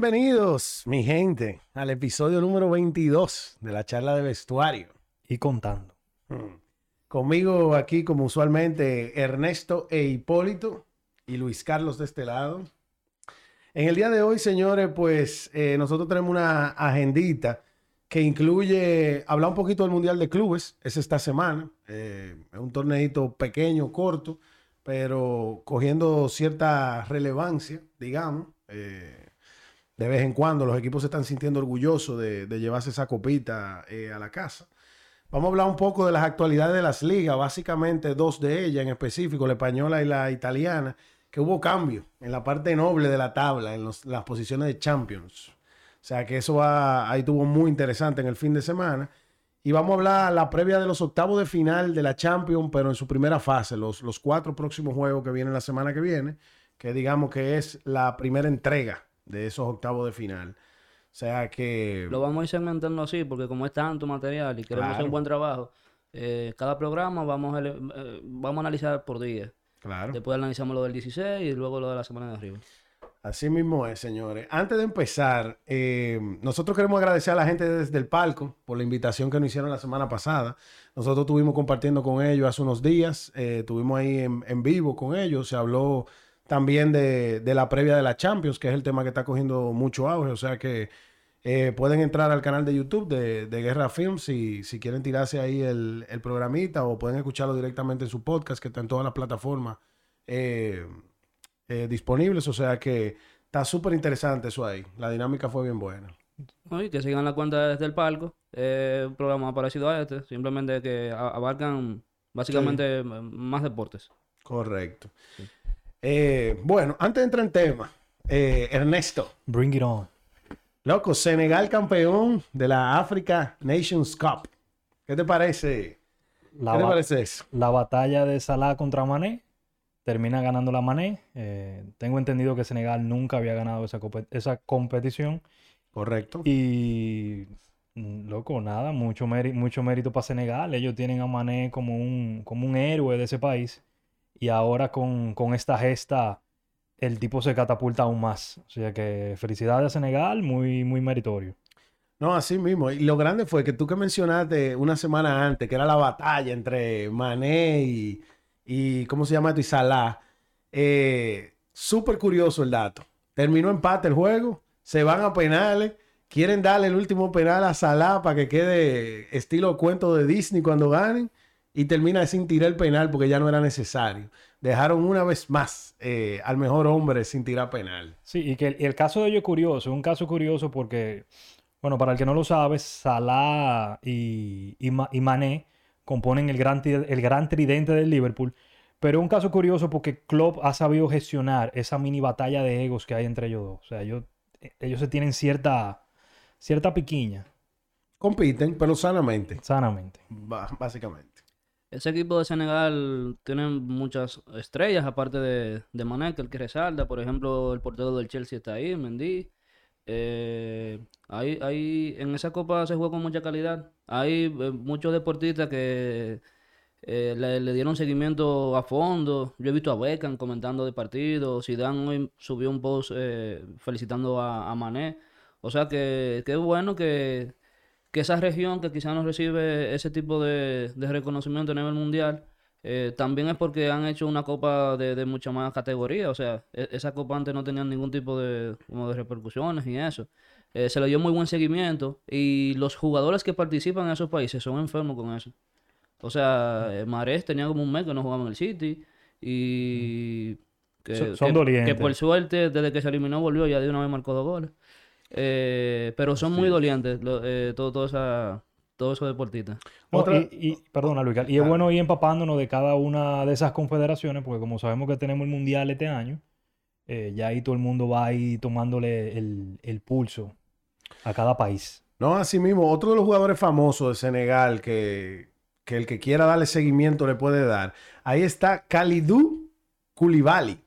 Bienvenidos, mi gente, al episodio número 22 de la charla de vestuario. Y contando. Hmm. Conmigo aquí, como usualmente, Ernesto e Hipólito y Luis Carlos de este lado. En el día de hoy, señores, pues eh, nosotros tenemos una agendita que incluye hablar un poquito del Mundial de Clubes, es esta semana. Eh, es un torneito pequeño, corto, pero cogiendo cierta relevancia, digamos. Eh, de vez en cuando los equipos se están sintiendo orgullosos de, llevarse esa copita eh, a la casa. Vamos a hablar un poco de las actualidades de las ligas, básicamente dos de ellas en específico, la española y la italiana, que hubo cambio en la parte noble de la tabla, en las posiciones de Champions. O sea que eso ahí tuvo muy interesante en el fin de semana. Y vamos a hablar la previa de los octavos de final de la Champions, pero en su primera fase, los cuatro próximos juegos que vienen la semana que viene, que digamos que es la primera entrega de esos octavos de final. O sea que... Lo vamos a ir segmentando así, porque como es tanto material y queremos hacer un buen trabajo, eh, cada programa vamos a, eh, vamos a analizar por día. Claro. Después analizamos lo del 16 y luego lo de la semana de arriba. Así mismo es, señores. Antes de empezar, eh, nosotros queremos agradecer a la gente desde el palco por la invitación que nos hicieron la semana pasada. Nosotros estuvimos compartiendo con ellos hace unos días, estuvimos ahí en, en vivo con ellos, se habló también de, la previa de la Champions, que es el tema que está cogiendo mucho auge. O sea que eh, pueden entrar al canal de YouTube de, Guerra Films si, si quieren tirarse ahí el, programita o pueden escucharlo directamente en su podcast, que está en todas las plataformas eh, eh, disponibles. O sea que está súper interesante eso ahí. La dinámica fue bien buena. Y que sigan la cuenta desde el palco. un programa parecido a este, simplemente que abarcan básicamente más deportes. Correcto. Eh, bueno, antes de entrar en tema, eh, Ernesto. Bring it on. Loco, Senegal campeón de la Africa Nations Cup. ¿Qué te parece? La ¿Qué te parece eso? La batalla de Salah contra Mané. Termina ganando la Mané. Eh, tengo entendido que Senegal nunca había ganado esa, esa competición. Correcto. Y mm, loco, nada, mucho, mucho mérito para Senegal. Ellos tienen a Mané como un, como un héroe de ese país. Y ahora con, esta gesta, el tipo se catapulta aún más. O sea que felicidades a Senegal, muy, muy meritorio. No, así mismo. Y lo grande fue que tú que mencionaste una semana antes, que era la batalla entre Mané y, y ¿cómo se llama esto? Y Salah. Eh, Súper curioso el dato. Terminó empate el juego, se van a penales, quieren darle el último penal a Salah para que quede estilo cuento de Disney cuando ganen y termina sin tirar el penal porque ya no era necesario. Dejaron una vez más eh, al mejor hombre sin tirar penal. Sí, y que el, caso de ellos es curioso, es un caso curioso porque, bueno, para el que no lo sabe, Salah y, y, Mané componen el gran, el gran tridente del Liverpool. Pero es un caso curioso porque Klopp ha sabido gestionar esa mini batalla de egos que hay entre ellos dos. O sea, ellos, ellos se tienen cierta, cierta piquiña. Compiten, pero sanamente. Sanamente. básicamente. Ese equipo de Senegal tiene muchas estrellas, aparte de, de Mané, que el que resalta. Por ejemplo, el portero del Chelsea está ahí, Mendy. Eh, ahí, en esa copa se juega con mucha calidad. Hay eh, muchos deportistas que eh, le, dieron seguimiento a fondo. Yo he visto a Beckham comentando de partidos. Zidane hoy subió un post eh, felicitando a, a, Mané. O sea que, que es bueno que que esa región que quizás no recibe ese tipo de, reconocimiento a nivel mundial, eh, también es porque han hecho una copa de, mucha más categoría. O sea, e, esa copa antes no tenía ningún tipo de, como de repercusiones y eso. Eh, se le dio muy buen seguimiento y los jugadores que participan en esos países son enfermos con eso. O sea, eh, Marés tenía como un mes que no jugaba en el City y que, son, dolientes. que por suerte desde que se eliminó volvió ya de una vez marcó dos goles. Eh, pero son muy dolientes eh, todo, esa, todos esos deportistas. y, perdona, Luis, y es bueno ir empapándonos de cada una de esas confederaciones, porque como sabemos que tenemos el mundial este año, eh, ya ahí todo el mundo va ahí tomándole el, pulso a cada país. No, así mismo, otro de los jugadores famosos de Senegal que, que el que quiera darle seguimiento le puede dar. Ahí está Kalidou Koulibaly.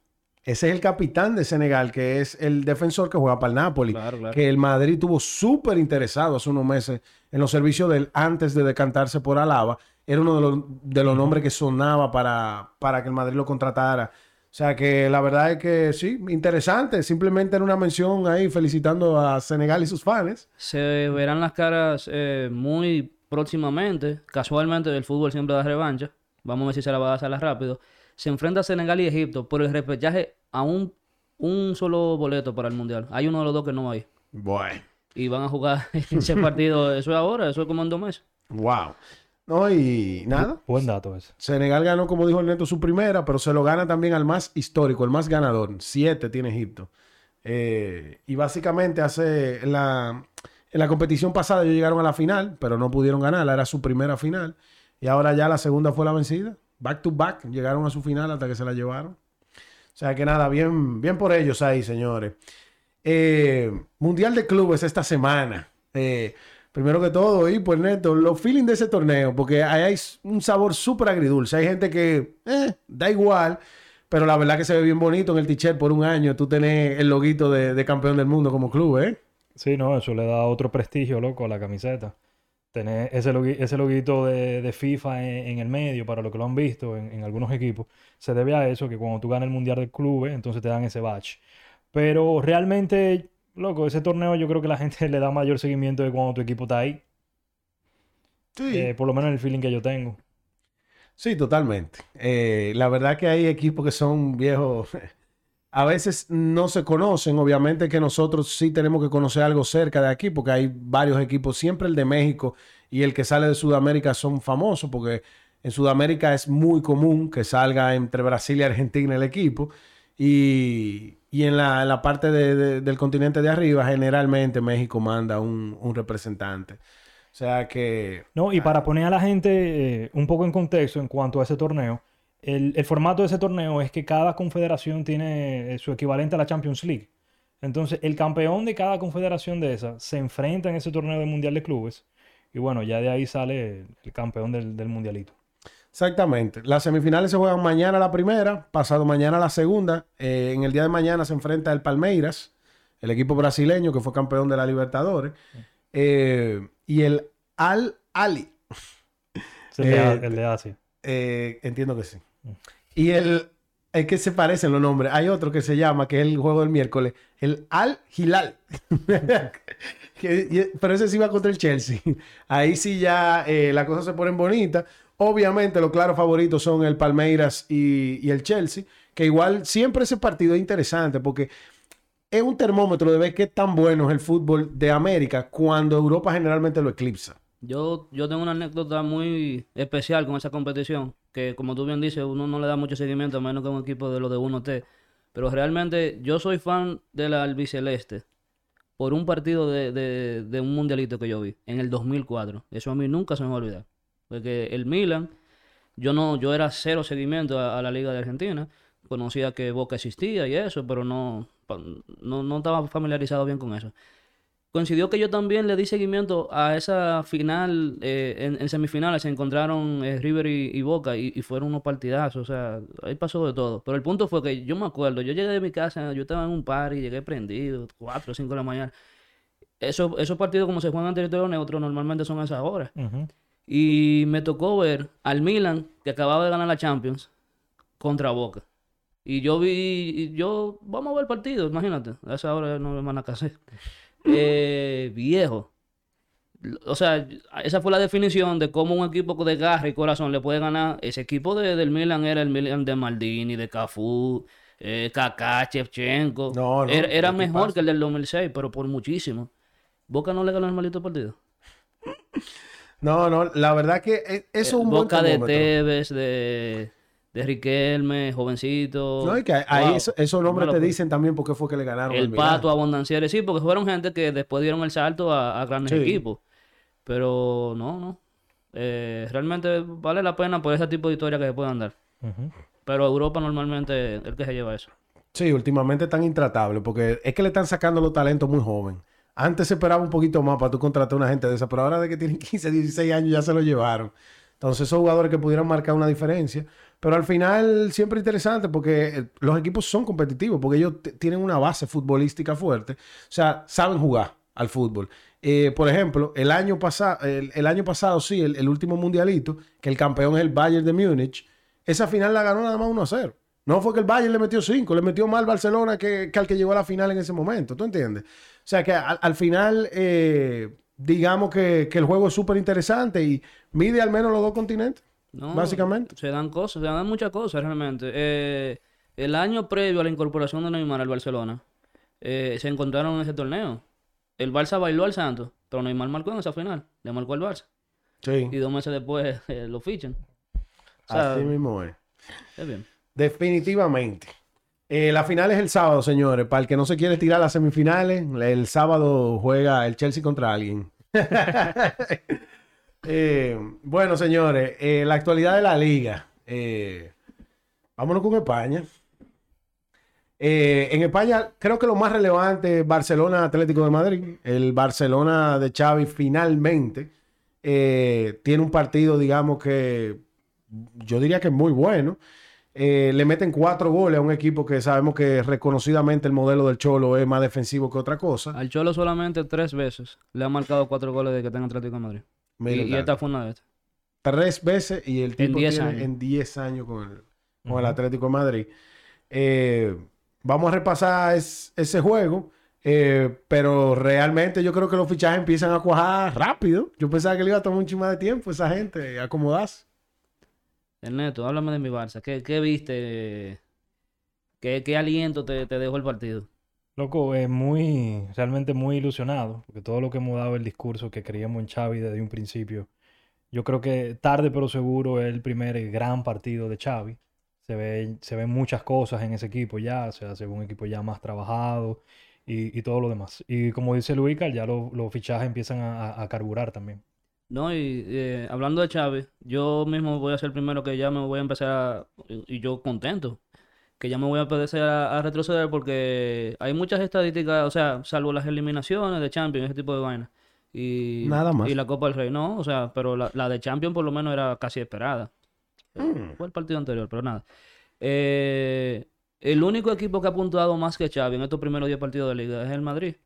Ese es el capitán de Senegal, que es el defensor que juega para el Napoli. Que el Madrid tuvo súper interesado hace unos meses en los servicios de él antes de decantarse por Alaba. Era uno de los, de los nombres que sonaba para, para que el Madrid lo contratara. O sea que la verdad es que sí, interesante. Simplemente era una mención ahí felicitando a Senegal y sus fans. Se verán las caras eh, muy próximamente. Casualmente el fútbol siempre da revancha. Vamos a ver si se la va a hacer rápido. Se enfrenta a Senegal y Egipto por el repechaje a un, un solo boleto para el Mundial. Hay uno de los dos que no hay. Bueno. Y van a jugar ese partido. Eso es ahora, eso es como en dos meses. Wow. No, y nada. Buen dato ese. Senegal ganó, como dijo el Neto, su primera, pero se lo gana también al más histórico, el más ganador. Siete tiene Egipto. Eh, y básicamente hace en la, en la competición pasada ellos llegaron a la final, pero no pudieron ganarla, era su primera final. Y ahora ya la segunda fue la vencida. Back to back, llegaron a su final hasta que se la llevaron. O sea que nada, bien, bien por ellos ahí, señores. Eh, mundial de clubes esta semana. Eh, primero que todo, y pues Neto, los feelings de ese torneo, porque ahí hay un sabor súper agridulce. Hay gente que eh, da igual, pero la verdad que se ve bien bonito en el t-shirt por un año. Tú tenés el loguito de, de campeón del mundo como club, ¿eh? Sí, no, eso le da otro prestigio, loco, a la camiseta. Tener ese, logui- ese loguito de, de FIFA en, en el medio, para lo que lo han visto en, en algunos equipos, se debe a eso, que cuando tú ganas el Mundial de Clubes, entonces te dan ese badge. Pero realmente, loco, ese torneo yo creo que la gente le da mayor seguimiento de cuando tu equipo está ahí. Sí. Eh, por lo menos el feeling que yo tengo. Sí, totalmente. Eh, la verdad que hay equipos que son viejos. A veces no se conocen. Obviamente que nosotros sí tenemos que conocer algo cerca de aquí, porque hay varios equipos. Siempre el de México y el que sale de Sudamérica son famosos, porque en Sudamérica es muy común que salga entre Brasil y Argentina el equipo. Y, y en, la, en la parte de- de- del continente de arriba, generalmente México manda un, un representante. O sea que No, y para poner a la gente eh, un poco en contexto en cuanto a ese torneo, el, el formato de ese torneo es que cada confederación tiene eh, su equivalente a la Champions League. Entonces, el campeón de cada confederación de esas se enfrenta en ese torneo de Mundial de Clubes. Y bueno, ya de ahí sale el campeón del, del Mundialito. Exactamente. Las semifinales se juegan mañana la primera, pasado mañana la segunda. Eh, en el día de mañana se enfrenta el Palmeiras, el equipo brasileño que fue campeón de la Libertadores, eh, y el Al Ali. De, Eh, el de Asia. Entiendo que sí. Y el, el que se parecen los nombres. Hay otro que se llama, que es el juego del miércoles, el Al Hilal. Pero ese sí va contra el Chelsea. Ahí sí ya eh, las cosas se ponen bonitas. Obviamente los claros favoritos son el Palmeiras y, y el Chelsea, que igual siempre ese partido es interesante porque es un termómetro de ver qué tan bueno es el fútbol de América cuando Europa generalmente lo eclipsa. Yo, yo tengo una anécdota muy especial con esa competición, que como tú bien dices, uno no le da mucho seguimiento a menos que un equipo de los de 1T. Pero realmente yo soy fan del albiceleste por un partido de, de- de un mundialito que yo vi en el 2004. Eso a mí nunca se me va a olvidar. Porque el Milan, yo no, yo era cero seguimiento a, a la Liga de Argentina. Conocía que Boca existía y eso, pero no, no, no estaba familiarizado bien con eso. Coincidió que yo también le di seguimiento a esa final, eh, en, en semifinales se encontraron eh, River y, y Boca y, y fueron unos partidazos, o sea, ahí pasó de todo. Pero el punto fue que yo me acuerdo, yo llegué de mi casa, yo estaba en un party, llegué prendido, 4 o 5 de la mañana. Eso, esos partidos como se juegan en territorio neutro normalmente son a esas horas. Y me tocó ver al Milan, que acababa de ganar la Champions, contra Boca. Y yo vi, y yo, vamos a ver el partido, imagínate. A esa hora no me van a hacer. Eh, viejo. O sea, esa fue la definición de cómo un equipo de garra y corazón le puede ganar. Ese equipo de- del Milan era el Milan de Maldini, de Cafú, eh, Kaká, Shevchenko. No, no, era era ¿qué mejor pasa? que el del 2006, pero por muchísimo. Boca no le ganó el maldito partido. No, no, la verdad que eso es un buen Boca de. Tevez, de, de Riquelme, jovencito. No, y que ahí Wow, eso- esos nombres te dicen también por qué fue que le ganaron El Milán. Pato, Abondanciere, sí, porque fueron gente que después dieron el salto a, a grandes Sí. equipos. Pero no, no. Eh, realmente vale la pena por ese tipo de historias que se puedan dar. Ujú. Pero Europa normalmente es el que se lleva eso. Sí, últimamente están intratables porque es que le están sacando los talentos muy joven. Antes se esperaba un poquito más para tú contratar a una gente de esa, pero ahora de que tienen 15, 16 años ya se lo llevaron. Entonces, esos jugadores que pudieran marcar una diferencia. Pero al final, siempre interesante porque eh, los equipos son competitivos, porque ellos tienen una base futbolística fuerte. O sea, saben jugar al fútbol. Eh, por ejemplo, el año, pasado el, año pasado, sí, el, último mundialito, que el campeón es el Bayern de Múnich, esa final la ganó nada más 1 a 0. No fue que el Bayern le metió cinco, le metió más al Barcelona que, que al que llegó a la final en ese momento. ¿Tú entiendes? O sea que al, al final, eh, digamos que, que el juego es súper interesante y mide al menos los dos continentes. No, Básicamente. Se dan cosas, se dan muchas cosas realmente. Eh, el año previo a la incorporación de Neymar al Barcelona, eh, se encontraron en ese torneo. El Barça bailó al Santos, pero Neymar marcó en esa final. Le marcó al Barça. Sí. Y dos meses después eh, lo fichan. O sea, Así mismo es. es bien. Definitivamente. Eh, la final es el sábado, señores. Para el que no se quiere tirar las semifinales, el sábado juega el Chelsea contra alguien. Eh, bueno, señores, eh, la actualidad de la liga. Eh, vámonos con España. En España, creo que lo más relevante es Barcelona Atlético de Madrid. El Barcelona de Xavi finalmente tiene un partido, digamos que yo diría que es muy bueno. Le meten cuatro goles a un equipo que sabemos que reconocidamente el modelo del Cholo es más defensivo que otra cosa. Al Cholo solamente tres veces le han marcado cuatro goles de que tenga Atlético de Madrid. Y, Mira, y esta fue una de estas. tres veces y el tipo 10 tiene años. en 10 años con el, con el. Atlético de Madrid. Eh, vamos a repasar es- ese juego, eh, pero realmente yo creo que los fichajes empiezan a cuajar rápido. Yo pensaba que le iba a tomar un chingo de tiempo esa gente acomodarse. Ernesto, háblame de mi Barça. ¿Qué, qué viste? ¿Qué, qué aliento te, te dejó el partido? Loco, es muy, realmente muy ilusionado, porque todo lo que hemos dado el discurso que creíamos en Xavi desde un principio, yo creo que tarde pero seguro es el primer gran partido de Xavi. Se ve, se ven muchas cosas en ese equipo ya, o sea, se ve un equipo ya más trabajado y, y todo lo demás. Y como dice Luica, ya lo- los fichajes empiezan a, a- carburar también. No, y eh, hablando de Chávez, yo mismo voy a ser el primero que ya me voy a empezar a, y yo contento, que ya me voy a empezar a, a retroceder porque hay muchas estadísticas, o sea, salvo las eliminaciones de Champions, ese tipo de vainas. Y, Nada más. y la Copa del Rey, no, o sea, pero la, la de Champions por lo menos era casi esperada. Mm. Fue el partido anterior, pero nada. Eh, el único equipo que ha puntuado más que Xavi en estos primeros 10 partidos de liga es el Madrid,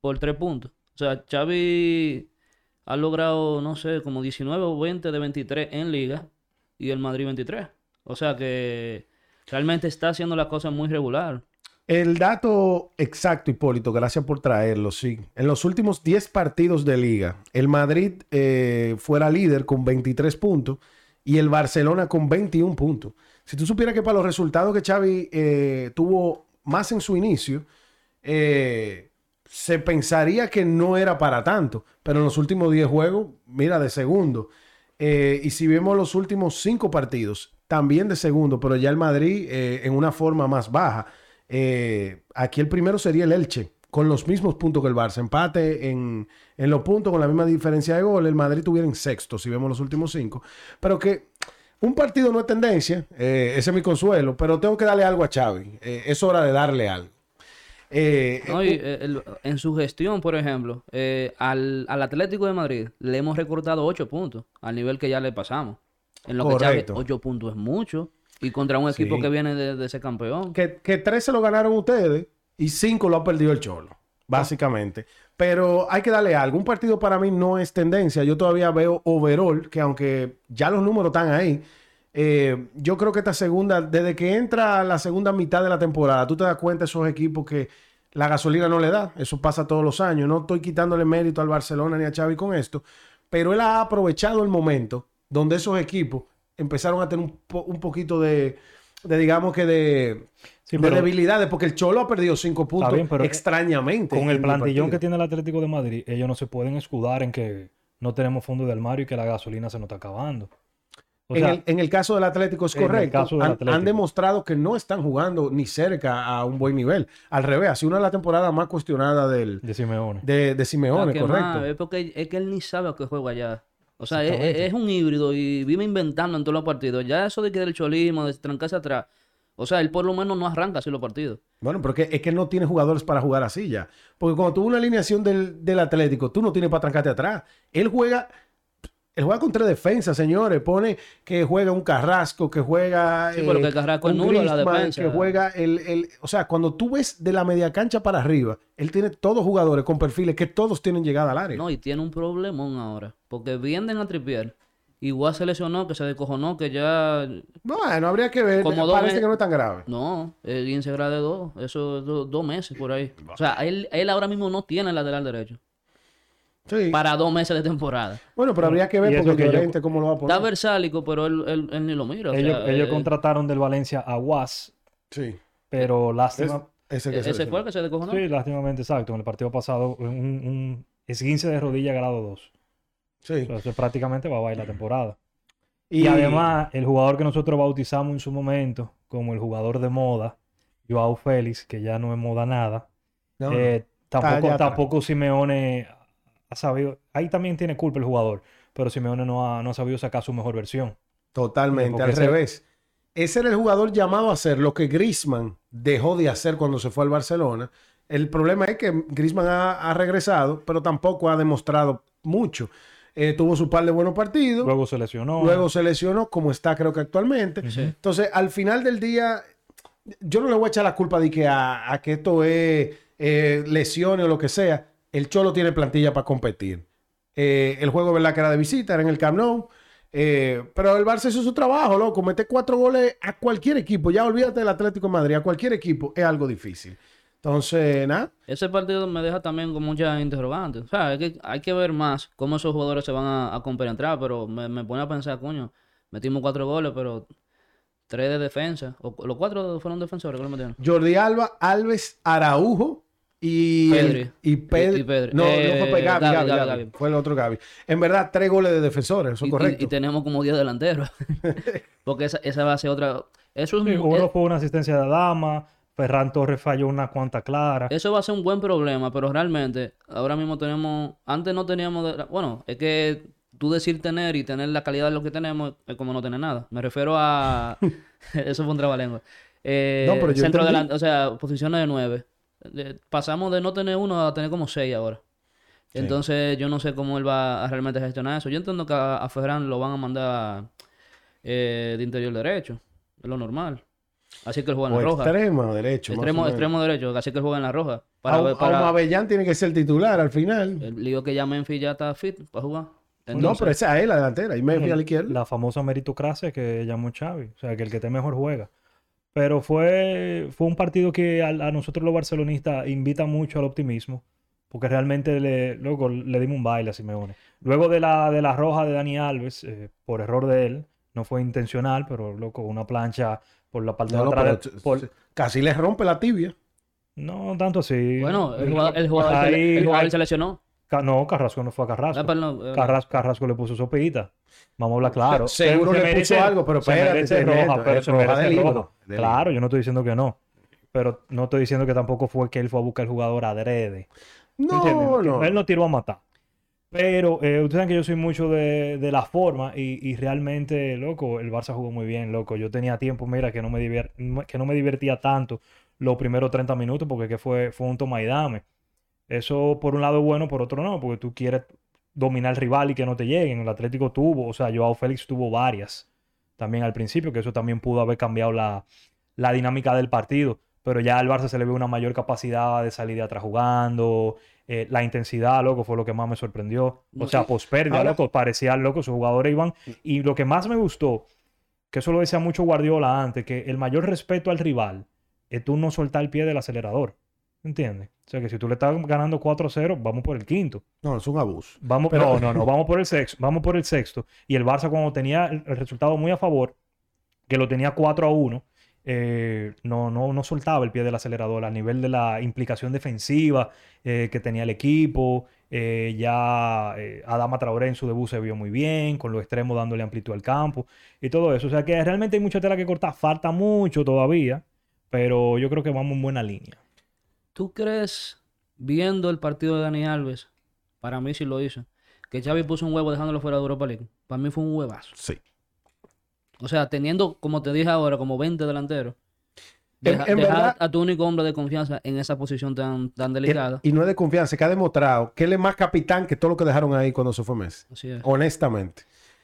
por 3 puntos. O sea, Xavi ha logrado, no sé, como 19 o 20 de 23 en liga y el Madrid 23. O sea que realmente está haciendo las cosas muy regular. El dato exacto, Hipólito, gracias por traerlo, sí. En los últimos 10 partidos de liga, el Madrid eh, fuera líder con 23 puntos y el Barcelona con 21 puntos. Si tú supieras que para los resultados que Xavi eh, tuvo más en su inicio, eh, se pensaría que no era para tanto, pero en los últimos 10 juegos, mira, de segundo. Eh, y si vemos los últimos 5 partidos, también de segundo, pero ya el Madrid eh, en una forma más baja. Eh, aquí el primero sería el Elche, con los mismos puntos que el Barça. Empate en, en los puntos con la misma diferencia de gol. El Madrid tuviera en sexto, si vemos los últimos cinco. Pero que un partido no es tendencia, eh, ese es mi consuelo, pero tengo que darle algo a Xavi. Eh, es hora de darle algo. Eh, No, y, el- en su gestión, por ejemplo, al, al Atlético de Madrid le hemos recortado 8 puntos al nivel que ya le pasamos. En lo que Correcto. 8 puntos es mucho. Y contra un equipo Sí. que viene de, de ser campeón. que, que tres se lo ganaron ustedes y cinco lo ha perdido el Cholo, básicamente. Pero hay que darle algo. Un partido para mí no es tendencia. Yo todavía veo overall, que aunque ya los números están ahí, eh, yo creo que esta segunda, desde que entra la segunda mitad de la temporada, tú te das cuenta de esos equipos que la gasolina no le da. Eso pasa todos los años. No estoy quitándole mérito al Barcelona ni a Xavi con esto, pero él ha aprovechado el momento donde esos equipos empezaron a tener un, po- un poquito de, de, digamos que de, Sí, de pero debilidades, porque el Cholo ha perdido cinco puntos bien, pero extrañamente. con el plantillón que tiene el Atlético de Madrid, ellos no se pueden escudar en que no tenemos fondo de armario y que la gasolina se nos está acabando. O en, el, en el caso del Atlético es en el correcto. caso del han, Atlético. han demostrado que no están jugando ni cerca a un buen nivel. Al revés, ha sido una de las temporadas más cuestionadas del, de Simeone. de, de Simeone, La correcto. más, es porque es que él ni sabe a qué juega ya. O sea, es, es un híbrido y vive inventando en todos los partidos. Ya eso de que del cholismo, de trancarse atrás. O sea, él por lo menos no arranca así los partidos. Bueno, pero que- es que no tiene jugadores para jugar así ya. Porque cuando tuvo una alineación del, del Atlético, tú no tienes para trancarte atrás. Él juega, él juega con tres defensas, señores. Pone que juega un Carrasco, que juega. Sí, pero que Carrasco es nulo la defensa. Que juega el, el- O sea, cuando tú ves de la media cancha para arriba, él tiene todos jugadores con perfiles que todos tienen llegada al área. No, y tiene un problemón ahora. Porque venden a Tripier Igual se lesionó, que se descojonó, que ya... Bueno, habría que ver. Como dos Parece meses- que no es tan grave. No, el 15 grado de 2, eso es do- dos meses por ahí. O sea, él, él ahora mismo no tiene lateral derecho. Sí. Para dos meses de temporada. Bueno, pero habría que ver porque que Llorente cómo lo va a poner. Está versálico, pero él, él- él ni lo mira. o ellos sea, ellos eh, contrataron del Valencia a Was, Sí. pero Es- lástima. ese que se fue el que se descojonó. Sí, lástimamente, exacto. En el partido pasado, un, un esguince de rodilla grado 2. Sí. Entonces prácticamente va a bailar la temporada. Y, además, el jugador que nosotros bautizamos en su momento como el jugador de moda, Joao Félix, que ya no es moda nada, No, eh, tampoco, tampoco Simeone ha sabido. Ahí también tiene culpa el jugador, pero Simeone no ha, no ha sabido sacar su mejor versión. Totalmente, al ese- revés. Ese era el jugador llamado a hacer lo que Griezmann dejó de hacer cuando se fue al Barcelona. El problema es que Griezmann ha, ha regresado, pero tampoco ha demostrado mucho. Eh, tuvo su par de buenos partidos, luego, Luego se lesionó. se lesionó, como está creo que actualmente. Sí. Entonces, al final del día, yo no le voy a echar la culpa de que a, a que esto es eh, lesiones o lo que sea. El Cholo tiene plantilla para competir. Eh, el juego, ¿verdad? Que era de visita, era en el Camp Nou. Eh, pero el Barça hizo su trabajo, loco. Meter cuatro goles a cualquier equipo. Ya olvídate del Atlético de Madrid. A cualquier equipo es algo difícil. Entonces, nada. Ese partido me deja también con muchas interrogantes. O sea, hay que, hay que ver más cómo esos jugadores se van a, a compenetrar, pero me, me pone a pensar, coño, metimos cuatro goles, pero tres de defensa. O, los cuatro fueron defensores que lo metieron. Jordi Alba, Alves, Araujo y Pedri. y Pedri. Y- y Pedri. No, no Eh, fue Gaby, Gaby, Gaby, Gaby, Gaby. Gaby. Fue el otro Gaby. En verdad, tres goles de defensores, eso es y- correcto. y tenemos como 10 delanteros. Porque esa, esa va a ser otra. Eso, es Sí, un- uno eh, fue una asistencia de Dama, Ferran Torres falló una cuanta clara. eso va a ser un buen problema, pero realmente ahora mismo tenemos. Antes no teníamos. de- bueno, es que tú decir tener y tener la calidad de lo que tenemos es como no tener nada. Me refiero a. eso fue un trabalengua. Eh, No, pero yo centro entendí. delante, o sea, posiciones de nueve. De- pasamos de no tener uno a tener como seis ahora. Entonces, yo no sé cómo él va a realmente gestionar eso. Yo entiendo que a, a Ferran lo van a mandar eh, de interior derecho. Es lo normal. Así que él juega en O la roja. extremo derecho. Extremo, extremo derecho, así que él juega en la roja. Para, ver- para Aubameyang tiene que ser titular al final. el lío que ya Memphis ya está fit para jugar. no, pero esa es la delantera. Y Memphis a la izquierda. La famosa meritocracia que llamó Xavi. O sea, que el que esté mejor juega. Pero fue, fue un partido que a, a nosotros los barcelonistas invita mucho al optimismo. Porque realmente le, luego le dimos un baile a Simeone. Luego de la, de la roja de Dani Alves, eh, por error de él, no fue intencional, pero loco, una plancha por la parte No, de no, atrás. por- casi les rompe la tibia. no tanto así. bueno, el jugador, el jugador, Ahí- se, el jugador ahí- se lesionó. No, Carrasco no fue a Carrasco. Ah, perdón, eh, Carrasco, Carrasco le puso sopita. Vamos a hablar claro. Seguro Se le puso algo, pero se espérate, merece roja, pero se merece roja. Claro, yo no estoy diciendo que no. Pero no estoy diciendo que tampoco fue que él fue a buscar el jugador adrede. No, ¿Entiendes? no. Él no tiró a matar. Pero eh, ustedes saben que yo soy mucho de, de la forma y, y realmente, loco, el Barça jugó muy bien, loco. Yo tenía tiempo, mira, que no me, divier- que no me divertía tanto los primeros 30 minutos porque que fue, fue un toma y dame. Eso por un lado es bueno, por otro no, porque tú quieres dominar al rival y que no te lleguen. El Atlético tuvo, o sea, Joao Félix tuvo varias también al principio, que eso también pudo haber cambiado la, la dinámica del partido. Pero ya al Barça se le ve una mayor capacidad de salir de atrás jugando. eh, la intensidad, loco, fue lo que más me sorprendió. O sea, Ahora- loco, parecía loco, sus jugadores iban. Y lo que más me gustó, que eso lo decía mucho Guardiola antes, que el mayor respeto al rival es tú no soltar el pie del acelerador. ¿Entiendes? O sea, que si tú le estás ganando 4-0, vamos por el quinto. No, es un abuso. Vamos, Pero- no, no, no, vamos por el sexto, vamos por el sexto. Y el Barça cuando tenía el, el resultado muy a favor, que lo tenía 4 a 1, eh, no, no, no soltaba el pie del acelerador a nivel de la implicación defensiva eh, que tenía el equipo. eh, ya eh, Adama Traoré en su debut se vio muy bien, con los extremos dándole amplitud al campo y todo eso. O sea que realmente hay mucha tela que cortar, falta mucho todavía, pero yo creo que vamos en buena línea. ¿Tú crees, viendo el partido de Dani Alves, para mí sí lo hizo, que Xavi puso un huevo dejándolo fuera de Europa League? Para mí fue un huevazo. Sí. O sea, teniendo, como te dije ahora, como 20 delanteros. Deja- en dejar verdad- a tu único hombre de confianza en esa posición tan, tan delicada. Y no es de confianza, que ha demostrado que él es más capitán que todo lo que dejaron ahí cuando se fue Messi. Así es. Honestamente.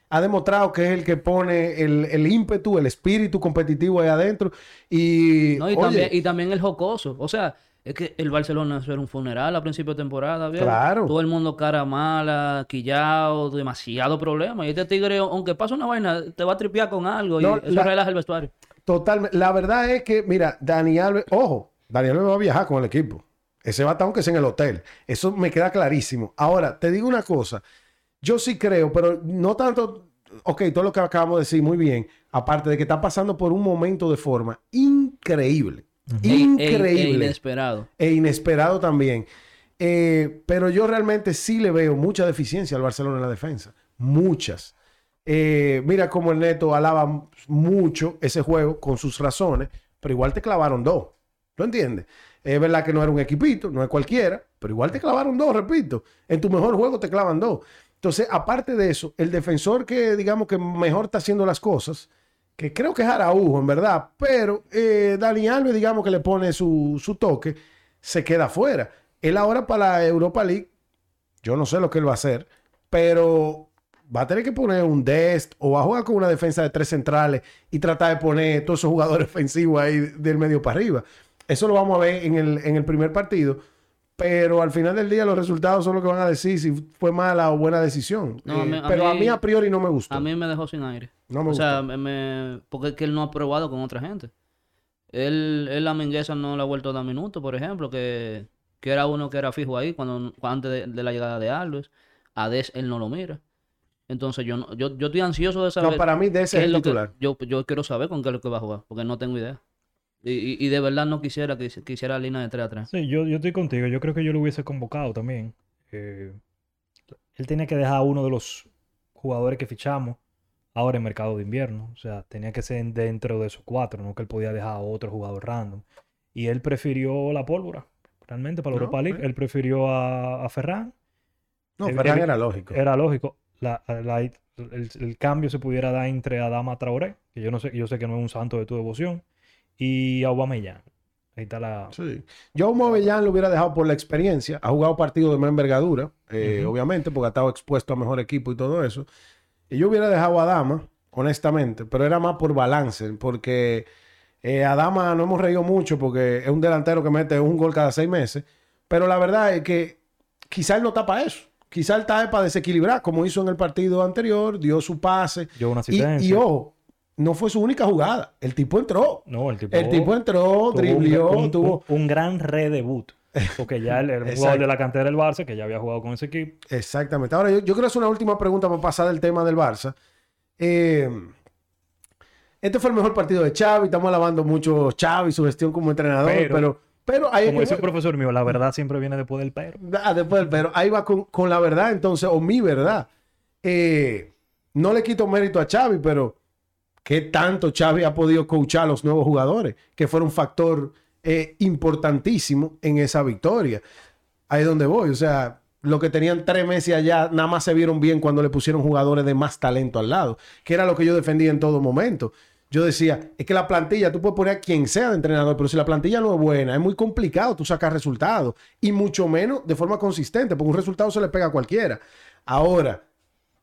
ha demostrado que es el que pone el, el ímpetu, el espíritu competitivo ahí adentro. Y, No, y, oye, también, y también el jocoso. O sea, es que el Barcelona era un funeral a principio de temporada, ¿viejo? Claro. Todo el mundo cara mala, quillado, demasiado problema. Y este tigre, aunque pase una vaina, te va a tripear con algo No, y eso la- relaja el vestuario. Totalmente. La verdad es que, mira, Dani Alves, ojo, Dani Alves va a viajar con el equipo. Ese va a estar aunque sea en el hotel. Eso me queda clarísimo. Ahora, te digo una cosa. Yo sí creo, pero no tanto. Ok, todo lo que acabamos de decir, muy bien. Aparte de que está pasando por un momento de forma increíble. E- e- e Increíble. inesperado. e inesperado también. Eh, pero yo realmente sí le veo mucha deficiencia al Barcelona en la defensa. Muchas. Eh, mira cómo el Neto alaba mucho ese juego con sus razones, pero igual te clavaron dos. ¿Tú entiendes? Es verdad que no era un equipito, no es cualquiera, pero igual te clavaron dos, repito. En tu mejor juego te clavan dos. Entonces, aparte de eso, el defensor que digamos que mejor está haciendo las cosas, que creo que es Araujo, en verdad, pero eh, Dani Alves, digamos que le pone su, su toque, se queda fuera. Él ahora para la Europa League, yo no sé lo que él va a hacer, pero va a tener que poner un Dest o va a jugar con una defensa de tres centrales y tratar de poner todos esos jugadores ofensivos ahí del medio para arriba. Eso lo vamos a ver en el, en el primer partido, pero al final del día los resultados son lo que van a decir si fue mala o buena decisión. No, a Eh, mí- a pero a mí- a priori no me gustó. A mí me dejó sin aire. No me o sea, gustó. me, me- porque es que él no ha probado con otra gente. Él, él a Mingueza no le ha vuelto a dar minutos, por ejemplo, que, que era uno que era fijo ahí cuando, antes de, de la llegada de Alves. A Des él no lo mira. Entonces yo no, yo, yo estoy ansioso de saber No, para mí de ese qué es el lo que- titular. yo, yo quiero saber con qué es lo que va a jugar, porque no tengo idea. Y, de verdad no quisiera que, que hiciera línea de 3 a 3. Sí, yo, yo estoy contigo. Yo creo que yo lo hubiese convocado también. Eh, él tenía que dejar a uno de los jugadores que fichamos ahora en mercado de invierno. O sea, tenía que ser dentro de esos cuatro, no que él podía dejar a otro jugador random. Y él prefirió la pólvora. Realmente para la No, Europa League. Él prefirió a, a Ferran. No, Eh, Ferran era lógico. Era lógico. La- la- el, el cambio se pudiera dar entre Adama Traoré, que yo no sé, yo sé que no es un santo de tu devoción, y Aubameyang. Ahí está la... Sí. Yo a Movellán lo hubiera dejado por la experiencia. Ha jugado partidos de más envergadura, eh, obviamente, porque ha estado expuesto a mejor equipo y todo eso. Y yo hubiera dejado a Dama, honestamente, pero era más por balance, porque eh, a Dama no hemos reído mucho porque es un delantero que mete un gol cada seis meses. Pero la verdad es que quizá él no está para eso. Quizá él está para desequilibrar, como hizo en el partido anterior, dio su pase. Dio una Y, asistencia. y ojo, no fue su única jugada. El tipo entró. No, el tipo... El tipo entró, un- un, tuvo... un- gran redebut. Porque ya Exacto. jugador de la cantera del Barça, que ya había jugado con ese equipo. Exactamente. Ahora, yo, yo quiero hacer una última pregunta para pasar del tema del Barça. Eh, este fue el mejor partido de Xavi. Estamos alabando mucho a Xavi, su gestión como entrenador, pero, Pero- pero, ahí es Como que un voy. profesor mío, la verdad siempre viene después del pero. Ah, después del pero. Ahí va con, con la verdad, entonces, o mi verdad. Eh, no le quito mérito a Xavi, pero ¿qué tanto Xavi ha podido coachar a los nuevos jugadores? Que fueron un factor eh, importantísimo en esa victoria. Ahí es donde voy. O sea, lo que tenían tres meses allá, nada más se vieron bien cuando le pusieron jugadores de más talento al lado, que era lo que yo defendía en todo momento. Yo decía, es que la plantilla, tú puedes poner a quien sea de entrenador, pero si la plantilla no es buena, es muy complicado tú sacar resultados. Y mucho menos de forma consistente, porque un resultado se le pega a cualquiera. Ahora,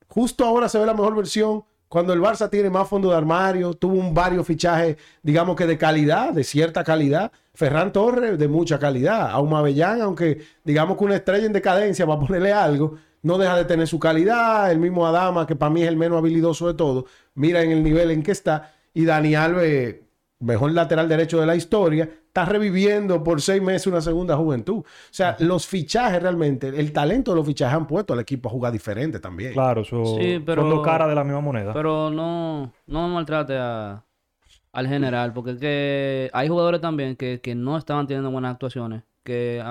justo ahora se ve la mejor versión cuando el Barça tiene más fondo de armario, tuvo un varios fichajes, digamos que de calidad, de cierta calidad. Ferran Torres, de mucha calidad. Aumabellán, aunque digamos que una estrella en decadencia, va a ponerle algo, no deja de tener su calidad. El mismo Adama, que para mí es el menos habilidoso de todo, mira en el nivel en que está. Y Dani Alves, mejor lateral derecho de la historia, está reviviendo por seis meses una segunda juventud. O sea, los fichajes realmente, el talento de los fichajes han puesto al equipo a jugar diferente también. Claro, eso Sí, pero- son dos caras de la misma moneda. Pero no, no maltrate a, al general, porque es que hay jugadores también que, que no estaban teniendo buenas actuaciones, que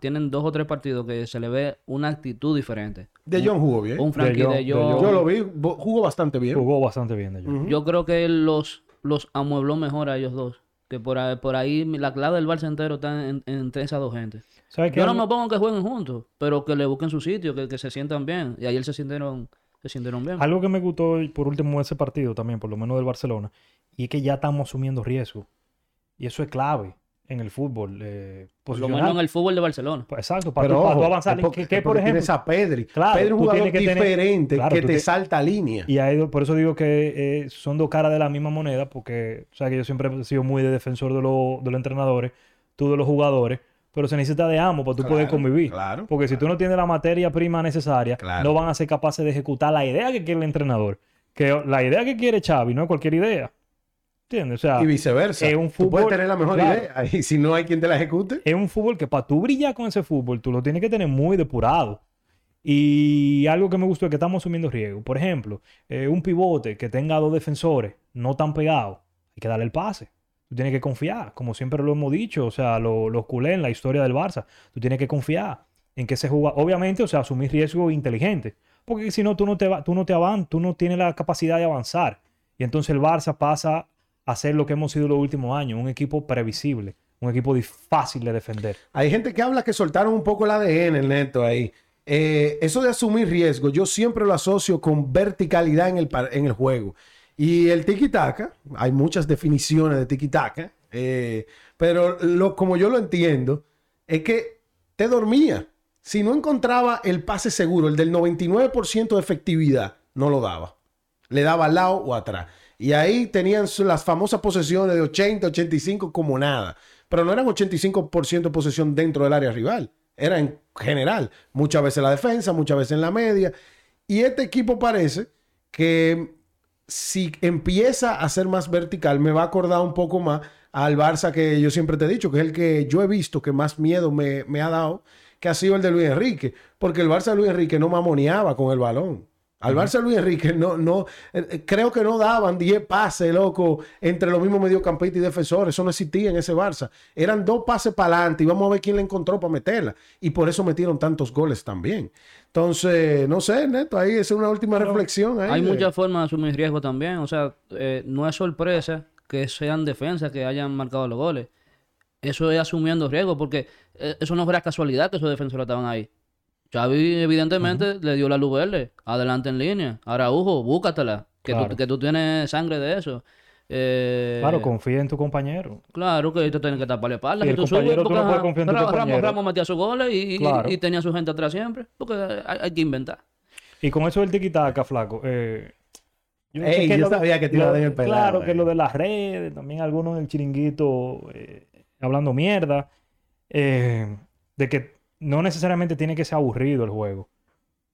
tienen dos o tres partidos que se le ve una actitud diferente. De John jugó bien. Un Frankie de. Jong. Yo lo vi, jugó bastante bien. Jugó bastante bien de. Ujú. Yo creo que los, los amuebló mejor a ellos dos. Que por ahí, por ahí la clave del Barça entero está en- entre esas dos gentes. Yo no me pongo que jueguen juntos, pero que le busquen su sitio, que, que se sientan bien. Y ayer se sintieron, se sintieron bien. Algo que me gustó por último de ese partido también, por lo menos del Barcelona, y es que ya estamos asumiendo riesgo. Y eso es clave. En el fútbol. Eh, Por lo menos en el fútbol de Barcelona. Pues, exacto, para, Pero tú, para tú ojo, avanzar. es porque- ¿Qué, qué, es por ejemplo? tienes a Pedri. Claro, Pedri es un jugador tener- diferente claro, que te te- salta línea. Y ahí, por eso digo que eh, son dos caras de la misma moneda, porque, o sea, que yo siempre he sido muy de defensor de, los- de los entrenadores, tú de los jugadores, pero se necesita de ambos para tú poder convivir. claro, Porque si tú no tienes la materia prima necesaria, Claro. no van a ser capaces de ejecutar la idea que quiere el entrenador. Que la idea que quiere Xavi no es cualquier idea. ¿Entiendes? O sea, Y viceversa. es un Tú puedes tener la mejor claro. idea y si no hay quien te la ejecute. es un fútbol que para tú brillar con ese fútbol, tú lo tienes que tener muy depurado. Y algo que me gustó es que estamos asumiendo riesgo. Por ejemplo, eh, un pivote que tenga dos defensores no tan pegados, hay que darle el pase. Tú tienes que confiar, como siempre lo hemos dicho, o sea, lo- los culés en la historia del Barça. Tú tienes que confiar en que se juega, obviamente, o sea, asumir riesgo inteligente. Porque si no, tú no te, tú no te avan, tú no tienes la capacidad de avanzar. Y entonces el Barça pasa a ser lo que hemos sido los últimos años, un equipo previsible, un equipo fácil de defender. Hay gente que habla que soltaron un poco el ADN, el neto ahí. Eh, eso de asumir riesgo, yo siempre lo asocio con verticalidad en el, par- en el juego. Y el tiki-taka, hay muchas definiciones de tiki-taka, eh, pero lo, como yo lo entiendo, es que te dormía. Si no encontraba el pase seguro, el del 99% de efectividad, no lo daba. Le daba al lado o atrás. Y ahí tenían las famosas posesiones de 80, 85 como nada. Pero no eran 85% de posesión dentro del área rival. Era en general. Muchas veces en la defensa, muchas veces en la media. Y este equipo parece que si empieza a ser más vertical, me va a acordar un poco más al Barça que yo siempre te he dicho, que es el que yo he visto que más miedo me, me ha dado, que ha sido el de Luis Enrique. Porque el Barça de Luis Enrique no mamoneaba con el balón. Al Barça Luis Enrique no, no, eh, eh, creo que no daban 10 pases, loco, entre los mismos mediocampistas y defensores. Eso no existía en ese Barça. Eran dos pases para adelante y vamos a ver quién le encontró para meterla. Y por eso metieron tantos goles también. Entonces, no sé, Neto, ahí es una última reflexión. ahí Hay de- muchas formas de asumir riesgo también. O sea, eh, no es sorpresa que sean defensas que hayan marcado los goles. Eso es asumiendo riesgo porque eso no fuera casualidad que esos defensores estaban ahí. Xavi evidentemente le dio la luz verde. Adelante en línea. Araujo, búscatela. Que, Claro. tú, que tú tienes sangre de eso. Eh, Claro, confía en tu compañero. Claro que tú tienes que taparle espaldas. Y y el tú compañero, subes, tú no puedes confiar en tu Ra- Ramos, compañero. Ramos metía sus goles y, Claro. y tenía su gente atrás siempre. Porque hay, hay que inventar. Y con eso del tiki-taka, flaco. Eh, yo Ey, yo lo de- sabía que te iba a dar el pelado, Claro, que eh. lo de las redes, también algunos en el chiringuito eh, hablando mierda. eh, de que no necesariamente tiene que ser aburrido el juego.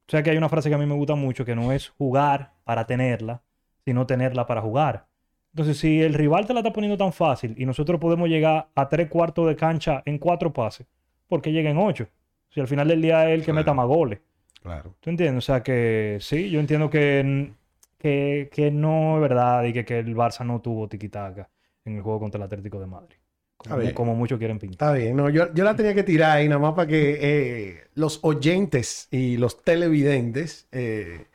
O sea que hay una frase que a mí me gusta mucho, que no es jugar para tenerla, sino tenerla para jugar. Entonces, si el rival te la está poniendo tan fácil y nosotros podemos llegar a tres cuartos de cancha en cuatro pases, ¿por qué llega en ocho? Si al final del día es el que Claro. meta más goles. Claro. ¿Tú entiendes? O sea que sí, yo entiendo que, que, que no es verdad y que, que el Barça no tuvo tiquitaca en el juego contra el Atlético de Madrid. Como, como muchos quieren pintar. Está bien, no, yo, yo la tenía que tirar ahí nada más para que eh, los oyentes y los televidentes eh,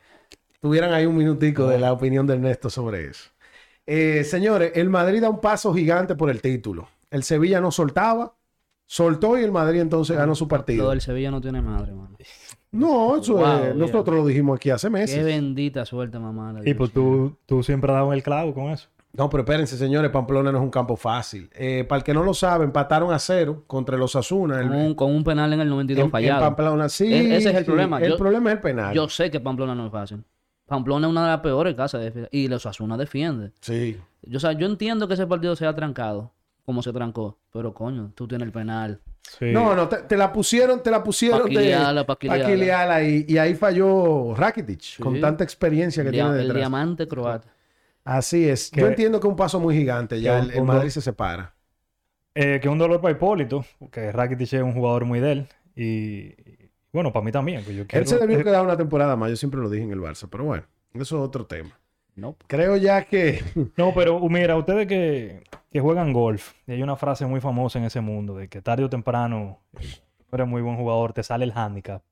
tuvieran ahí un minutico de la opinión de Ernesto sobre eso. Eh, señores, el Madrid da un paso gigante por el título. El Sevilla no soltaba, soltó y el Madrid entonces ganó su Lo partido. del Sevilla no tiene madre, mano. No, eso Wow, es- viejo. nosotros lo dijimos aquí hace Qué meses. bendita suerte, mamá. Y pues tú, tú siempre has dado el clavo con eso. No, pero espérense, señores, Pamplona no es un campo fácil. Eh, para el que no lo sabe, empataron a cero contra los Asuna. Con un, con un penal en el 92 en, en fallado. Pamplona, sí. E- ese es el sí. problema. El Yo- problema es el penal. Yo sé que Pamplona no es fácil. Pamplona es una de las peores casas de defensa. Y los Asuna defiende. Sí. Yo, o sea, yo entiendo que ese partido se ha trancado, como se trancó. Pero coño, tú tienes el penal. Sí. No, no, te, te la pusieron, te la pusieron. te- Paquiliala, pa' paquiliala. Quiliala, y, y ahí falló Rakitic, con tanta experiencia que El, dia- tiene el detrás. diamante croata. Así es. Que- Yo entiendo que es un paso muy gigante. Ya que el, Madrid se separa. Eh, que un dolor para Hipólito, porque Rakitic es un jugador muy de él. Y, bueno, para mí también. Pues yo quiero, Él se debió quedar una temporada más. Yo siempre lo dije en el Barça. Pero bueno, eso es otro tema. No. Creo ya que... No, pero uh, mira, ustedes que, que juegan golf, y hay una frase muy famosa en ese mundo, de que tarde o temprano, eh, tú eres muy buen jugador, te sale el handicap.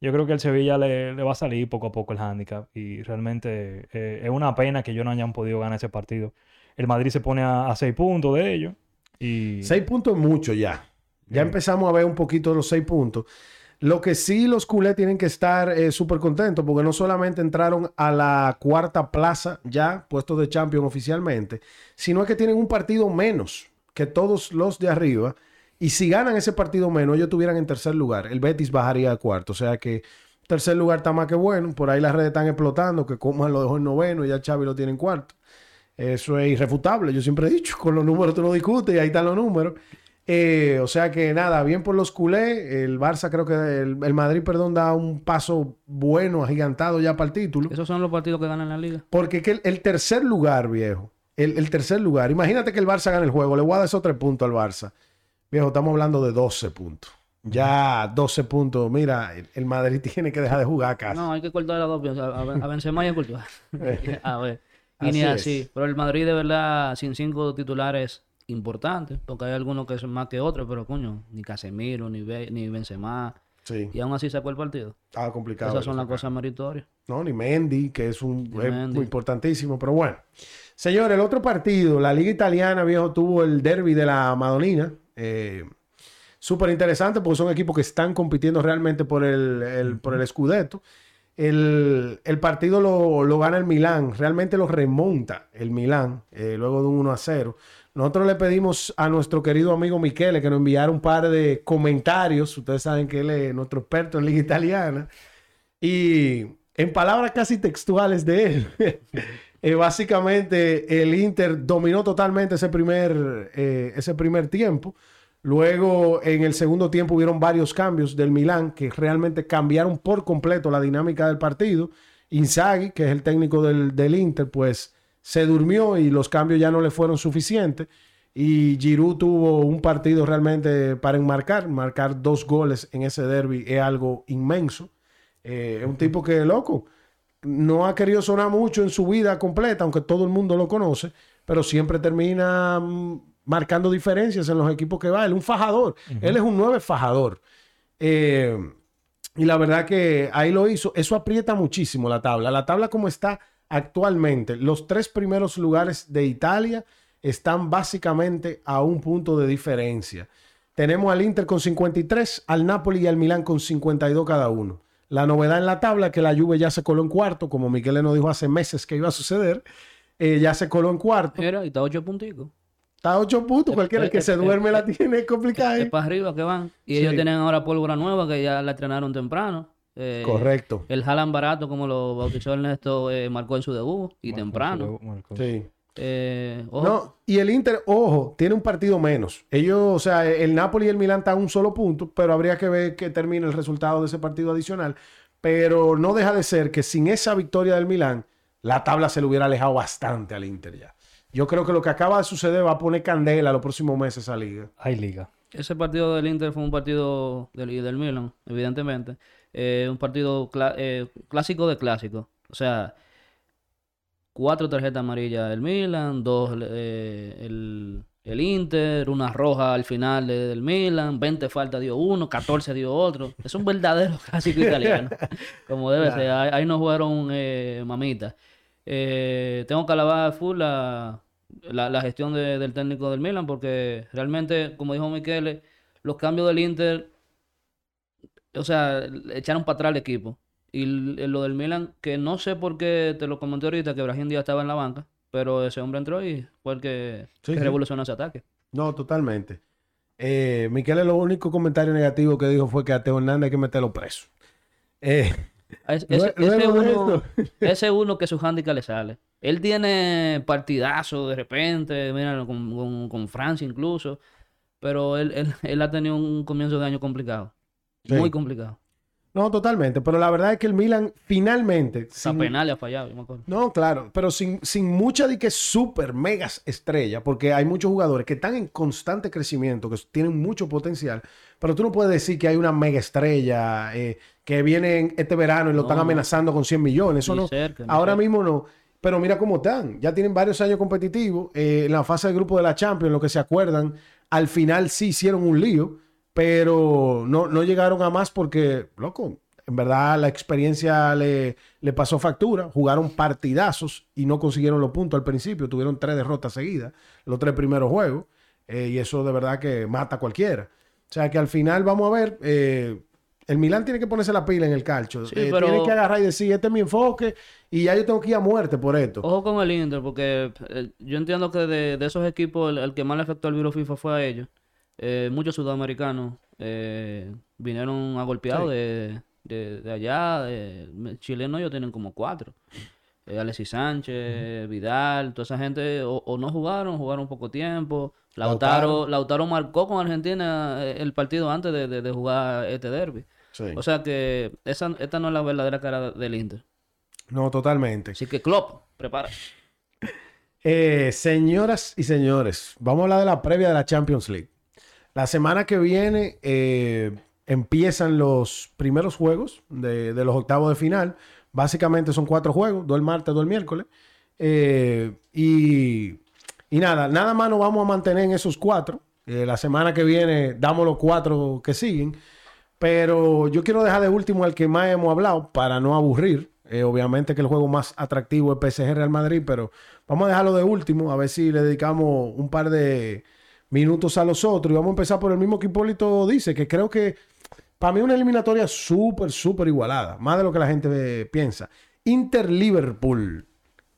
Yo creo que el Sevilla le, le va a salir poco a poco el handicap y realmente eh, es una pena que ellos no hayan podido ganar ese partido. El Madrid se pone a, a seis puntos de ellos y... Seis puntos es mucho ya. Ya empezamos a ver un poquito los seis puntos. Lo que sí los culés tienen que estar eh, súper contentos porque no solamente entraron a la cuarta plaza ya, puestos de champion oficialmente, sino es que tienen un partido menos que todos los de arriba. Y si ganan ese partido menos, ellos estuvieran en tercer lugar. El Betis bajaría a cuarto. O sea que tercer lugar está más que bueno. Por ahí las redes están explotando, que Coman lo dejó en noveno y ya Xavi lo tiene en cuarto. Eso es irrefutable. Yo siempre he dicho, con los números tú no discutes y ahí están los números. Eh, o sea que nada, bien por los culés. El Barça creo que el, el, Madrid, perdón, da un paso bueno, agigantado ya para el título. Esos son los partidos que ganan la liga. Porque que el, el tercer lugar, viejo, el, el, tercer lugar, imagínate que el Barça gane el juego, le voy a dar esos tres puntos al Barça. Viejo, estamos hablando de 12 puntos. Ya 12 puntos. Mira, el Madrid tiene que dejar de jugar casi. No, hay que cortar a dos. A, Benzema y a Courtois. a ver. Y así ni así. Es. Pero el Madrid, de verdad, sin cinco titulares importantes, porque hay algunos que son más que otros, pero coño, ni Casemiro, ni, Be ni Benzema. Sí. Y aún así sacó el partido. Estaba complicado. Esas son las cosas meritorias. No, ni Mendy, que es un es muy importantísimo, pero bueno. Señor, el otro partido, la Liga Italiana, viejo, tuvo el derby de la Madonina. Eh, Súper interesante porque son equipos que están compitiendo realmente por el, el por el Scudetto. El, el partido lo, lo, gana el Milán, realmente lo remonta el Milán, eh, luego de un 1 a 0. Nosotros le pedimos a nuestro querido amigo Michele que nos enviara un par de comentarios. Ustedes saben que él es nuestro experto en Liga Italiana. Y en palabras casi textuales de él, eh, básicamente el Inter dominó totalmente ese primer, eh, ese primer tiempo. Luego, en el segundo tiempo, hubieron varios cambios del Milán que realmente cambiaron por completo la dinámica del partido. Inzaghi, que es el técnico del, del Inter, pues se durmió y los cambios ya no le fueron suficientes. Y Giroud tuvo un partido realmente para enmarcar. Marcar dos goles en ese derby es algo inmenso. Eh, es un tipo que, loco, no ha querido sonar mucho en su vida completa, aunque todo el mundo lo conoce, pero siempre termina marcando diferencias en los equipos que va. Él es un fajador. Uh -huh. Él es un nueve fajador. Eh, y la verdad que ahí lo hizo. Eso aprieta muchísimo la tabla. La tabla como está actualmente, los tres primeros lugares de Italia están básicamente a un punto de diferencia. Tenemos al Inter con 53, al Napoli y al Milán con 52 cada uno. La novedad en la tabla es que la Juve ya se coló en cuarto, como Miquel nos dijo hace meses que iba a suceder. Eh, ya se coló en cuarto. Era, y está ocho punticos. Está a ocho puntos. Cualquiera que se duerme la tiene complicada. Es para arriba que van. Y sí. ellos tienen ahora pólvora nueva que ya la estrenaron temprano. Eh, Correcto. El Jalan barato, como lo bautizó Ernesto, eh, marcó en su debut y Marcó temprano. su debut, marcó. Sí. Eh, ojo, No, y el Inter, ojo, tiene un partido menos. Ellos, o sea, el Napoli y el Milán están a un solo punto, pero habría que ver que termine el resultado de ese partido adicional. Pero no deja de ser que sin esa victoria del Milán, la tabla se le hubiera alejado bastante al Inter ya. Yo creo que lo que acaba de suceder va a poner candela los próximos meses a liga. Hay liga. Ese partido del Inter fue un partido del, del Milan, evidentemente. Eh, un partido eh, clásico de clásico. O sea, cuatro tarjetas amarillas del Milan, dos eh, el, el Inter, una roja al final de- del Milan, 20 faltas dio uno, 14 dio otro. Es un verdadero clásico italiano, como debe Claro. ser. Ahí, ahí no jugaron eh, mamitas. Eh, tengo que alabar full la, la, la gestión de- del técnico del Milan porque realmente, como dijo Michele, los cambios del Inter, o sea, echaron para atrás el equipo. Y l- lo del Milan, que no sé por qué, te lo comenté ahorita, que Brahim Díaz estaba en la banca, pero ese hombre entró y fue el que, Sí, que sí. revolucionó ese ataque. No, totalmente. Eh, Miquel, lo único comentario negativo que dijo fue que a Teo Hernández hay que meterlo preso. Eh, Es- ese, uno, esto. ese uno que su handicap le sale. Él tiene partidazo de repente, mira, con, con, con Francia incluso, pero él, él, él ha tenido un comienzo de año complicado. Sí. Muy complicado. No, totalmente. Pero la verdad es que el Milan finalmente. Sin- penales ha fallado, yo me acuerdo. No, claro, pero sin, sin mucha de que super megas estrella, porque hay muchos jugadores que están en constante crecimiento, que tienen mucho potencial, pero tú no puedes decir que hay una mega estrella eh, que viene este verano y lo están amenazando con 100 millones. Eso no. cerca, Ahora cerca. mismo no. Pero mira cómo están. Ya tienen varios años competitivos. Eh, en la fase de grupo de la Champions, lo que se acuerdan, al final sí hicieron un lío, pero no, no llegaron a más porque, loco, en verdad la experiencia le, le pasó factura. Jugaron partidazos y no consiguieron los puntos al principio. Tuvieron tres derrotas seguidas, los tres primeros juegos. eh, y eso de verdad que mata a cualquiera. O sea que al final vamos a ver. eh, El Milan tiene que ponerse la pila en el calcho. Sí, Eh, pero- Tiene que agarrar y decir, este es mi enfoque y ya yo tengo que ir a muerte por esto. Ojo con el Inter, porque yo entiendo que de, de esos equipos el, el que más le afectó al virus FIFA fue a ellos. Eh, muchos sudamericanos eh, vinieron a Sí. de, de, de allá. de- chilenos ellos tienen como cuatro. Eh, Alexis Sánchez, Vidal, toda esa gente o, o no jugaron, jugaron poco tiempo. Lautaro. Lautaro, Lautaro marcó con Argentina el partido antes de, jugar este derby. Sí. O sea que esa, esta no es la verdadera cara del Inter. no, totalmente. Así que Klopp, prepara. Eh, señoras y señores, vamos a hablar de la previa de la Champions League. La semana que viene eh, empiezan los primeros juegos de, los octavos de final. Básicamente son cuatro juegos, dos el martes, dos el miércoles. Eh, y, y nada, nada más nos vamos a mantener en esos cuatro. Eh, la semana que viene damos los cuatro que siguen. Pero yo quiero dejar de último al que más hemos hablado para no aburrir. Obviamente que el juego más atractivo es PSG Real Madrid, pero vamos a dejarlo de último, a ver si le dedicamos un par de minutos a los otros. Y vamos a empezar por el mismo que Hipólito dice, que creo que para mí una eliminatoria súper, súper igualada, más de lo que la gente piensa. Inter-Liverpool.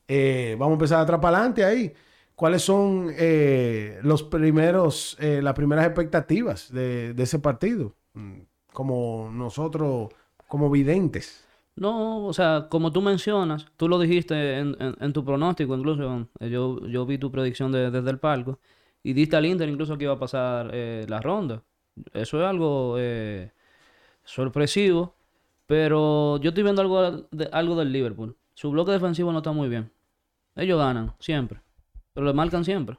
Eh, vamos a empezar atrás para adelante ahí. ¿Cuáles son eh, los primeros, eh, las primeras expectativas de, ese partido? Mm, Como nosotros, como videntes. No, o sea, como tú mencionas, tú lo dijiste en, en- tu pronóstico, incluso yo, yo vi tu predicción de- desde el palco y diste al Inter incluso que iba a pasar eh, la ronda. Eso es algo eh, sorpresivo, pero yo estoy viendo algo, de- algo del Liverpool. Su bloque defensivo no está muy bien. Ellos ganan, siempre, pero le marcan siempre.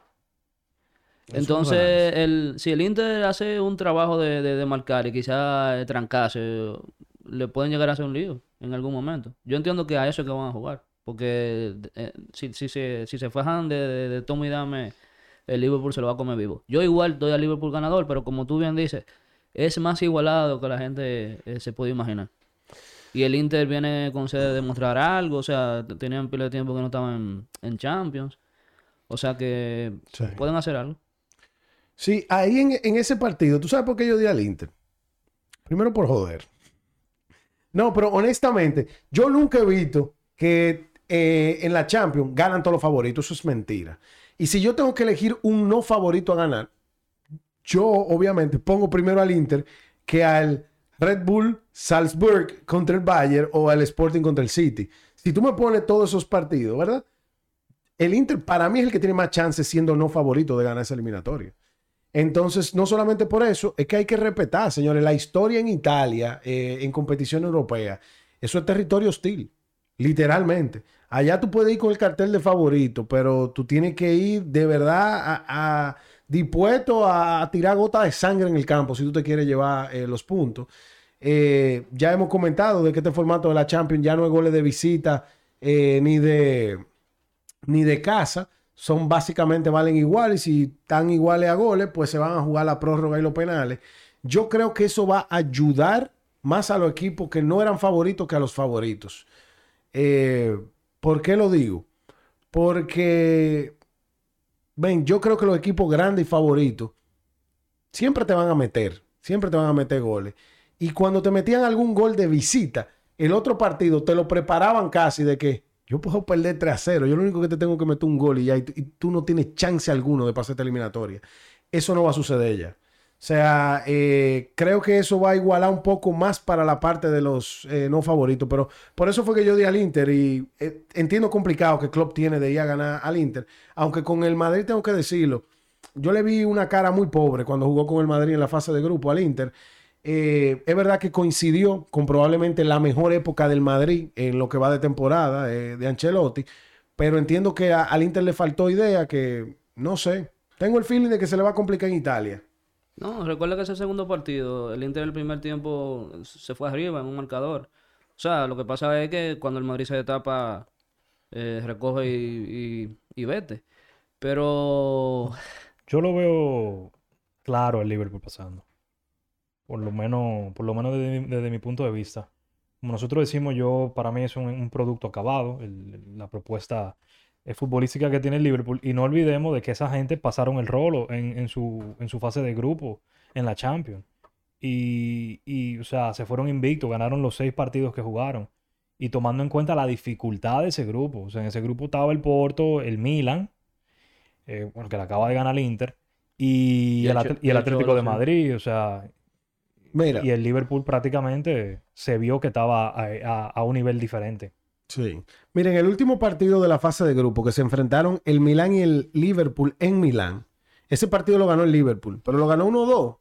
Entonces, es el, si el Inter hace un trabajo de, de, de marcar y quizás eh, trancarse, le pueden llegar a hacer un lío en algún momento. Yo entiendo que a eso es que van a jugar. Porque eh, si, si, se, si se fajan de, de, de toma y dame, el Liverpool se lo va a comer vivo. Yo igual doy al Liverpool ganador, pero como tú bien dices, es más igualado que la gente eh, se puede imaginar. Y el Inter viene con sede de demostrar algo, o sea, tenían pila de tiempo que no estaban en, en Champions. O sea que Sí. pueden hacer algo. Sí, ahí en, en ese partido, ¿tú sabes por qué yo di al Inter? Primero por joder. No, pero honestamente, yo nunca he visto que eh, en la Champions ganan todos los favoritos. Eso es mentira. Y si yo tengo que elegir un no favorito a ganar, yo obviamente pongo primero al Inter que al Red Bull Salzburg contra el Bayern o al Sporting contra el City. Si tú me pones todos esos partidos, ¿verdad? El Inter para mí es el que tiene más chances siendo no favorito de ganar esa eliminatoria. Entonces, no solamente por eso, es que hay que respetar, señores, la historia en Italia, eh, en competición europea, eso es territorio hostil, literalmente. Allá tú puedes ir con el cartel de favorito, pero tú tienes que ir de verdad a, dispuesto a, tirar gotas de sangre en el campo si tú te quieres llevar eh, los puntos. Eh, ya hemos comentado de que este formato de la Champions ya no es goles de visita eh, ni de ni de casa, son básicamente valen igual y si están iguales a goles, pues se van a jugar la prórroga y los penales. Yo creo que eso va a ayudar más a los equipos que no eran favoritos que a los favoritos. ¿Por qué lo digo? Porque, ven, yo creo que los equipos grandes y favoritos siempre te van a meter, siempre te van a meter goles. Y cuando te metían algún gol de visita, el otro partido te lo preparaban casi de que yo puedo perder 3 a 0. Yo lo único que te tengo que meter un gol y ya, y, y tú no tienes chance alguno de pasar esta eliminatoria. Eso no va a suceder ya. O sea, eh, creo que eso va a igualar un poco más para la parte de los eh, no favoritos. Pero por eso fue que yo di al Inter y eh, entiendo complicado que Klopp tiene de ir a ganar al Inter. Aunque con el Madrid tengo que decirlo. Yo le vi una cara muy pobre cuando jugó con el Madrid en la fase de grupo al Inter. Eh, es verdad que coincidió con probablemente la mejor época del Madrid en lo que va de temporada de Ancelotti, pero entiendo que al Inter le faltó idea que, no sé, tengo el feeling de que se le va a complicar en Italia. No, recuerda que ese segundo partido, el Inter el primer tiempo se fue arriba en un marcador. O sea, lo que pasa es que cuando el Madrid se destapa, eh, recoge y, vete. Pero Yo lo veo claro el Liverpool pasando. Por lo menos, por lo menos desde, mi- desde mi punto de vista. Como nosotros decimos, yo para mí es un, un producto acabado, el- la propuesta futbolística que tiene el Liverpool. Y no olvidemos de que esa gente pasaron el rolo en, en su, en su fase de grupo en la Champions. y, y, o sea, se fueron invictos, ganaron los seis partidos que jugaron. Y tomando en cuenta la dificultad de ese grupo. O sea, en ese grupo estaba el Porto, el Milan, eh, bueno, que le acaba de ganar el Inter, y, Y el, y Atlético de. Madrid. O sea, Mira, y el Liverpool prácticamente se vio que estaba a, a- a un nivel diferente. Sí. Miren, el último partido de la fase de grupo que se enfrentaron el Milán y el Liverpool en Milán. Ese partido lo ganó el Liverpool, pero lo ganó 1-2.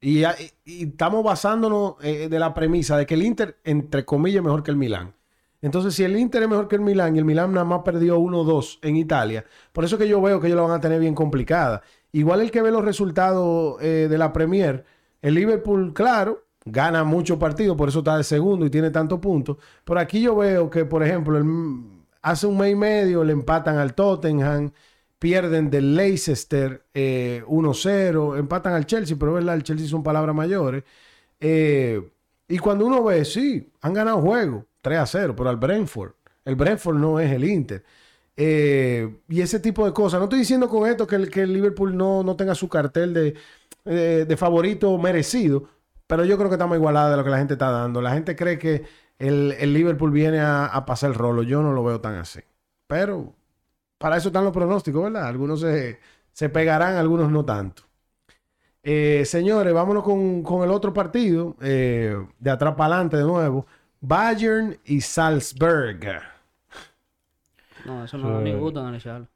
Y, y- estamos basándonos eh, de la premisa de que el Inter, entre comillas, es mejor que el Milán. Entonces, si el Inter es mejor que el Milán y el Milán nada más perdió 1-2 en Italia, por eso que yo veo que ellos lo van a tener bien complicada. Igual el que ve los resultados eh, de la Premier, el Liverpool, claro, gana muchos partidos, por eso está de segundo y tiene tantos puntos. Pero aquí yo veo que, por ejemplo, el- hace un mes y medio le empatan al Tottenham, pierden del Leicester eh, 1-0, empatan al Chelsea, pero verdad, el Chelsea son palabras mayores. Eh, y cuando uno ve, sí, han ganado juegos 3-0, pero al Brentford. El Brentford no es el Inter. Eh, y ese tipo de cosas. No estoy diciendo con esto que el, que el Liverpool no, no tenga su cartel de, eh, de favorito merecido, pero yo creo que estamos igualados de lo que la gente está dando. La gente cree que el, el Liverpool viene a, a pasar el rolo. Yo no lo veo tan así. Pero para eso están los pronósticos, ¿verdad? Algunos se, se pegarán, algunos no tanto. Eh, señores, vámonos con, con el otro partido, eh, de atrás para adelante de nuevo. Bayern y Salzburg. No, eso no ni gusta analizarlo.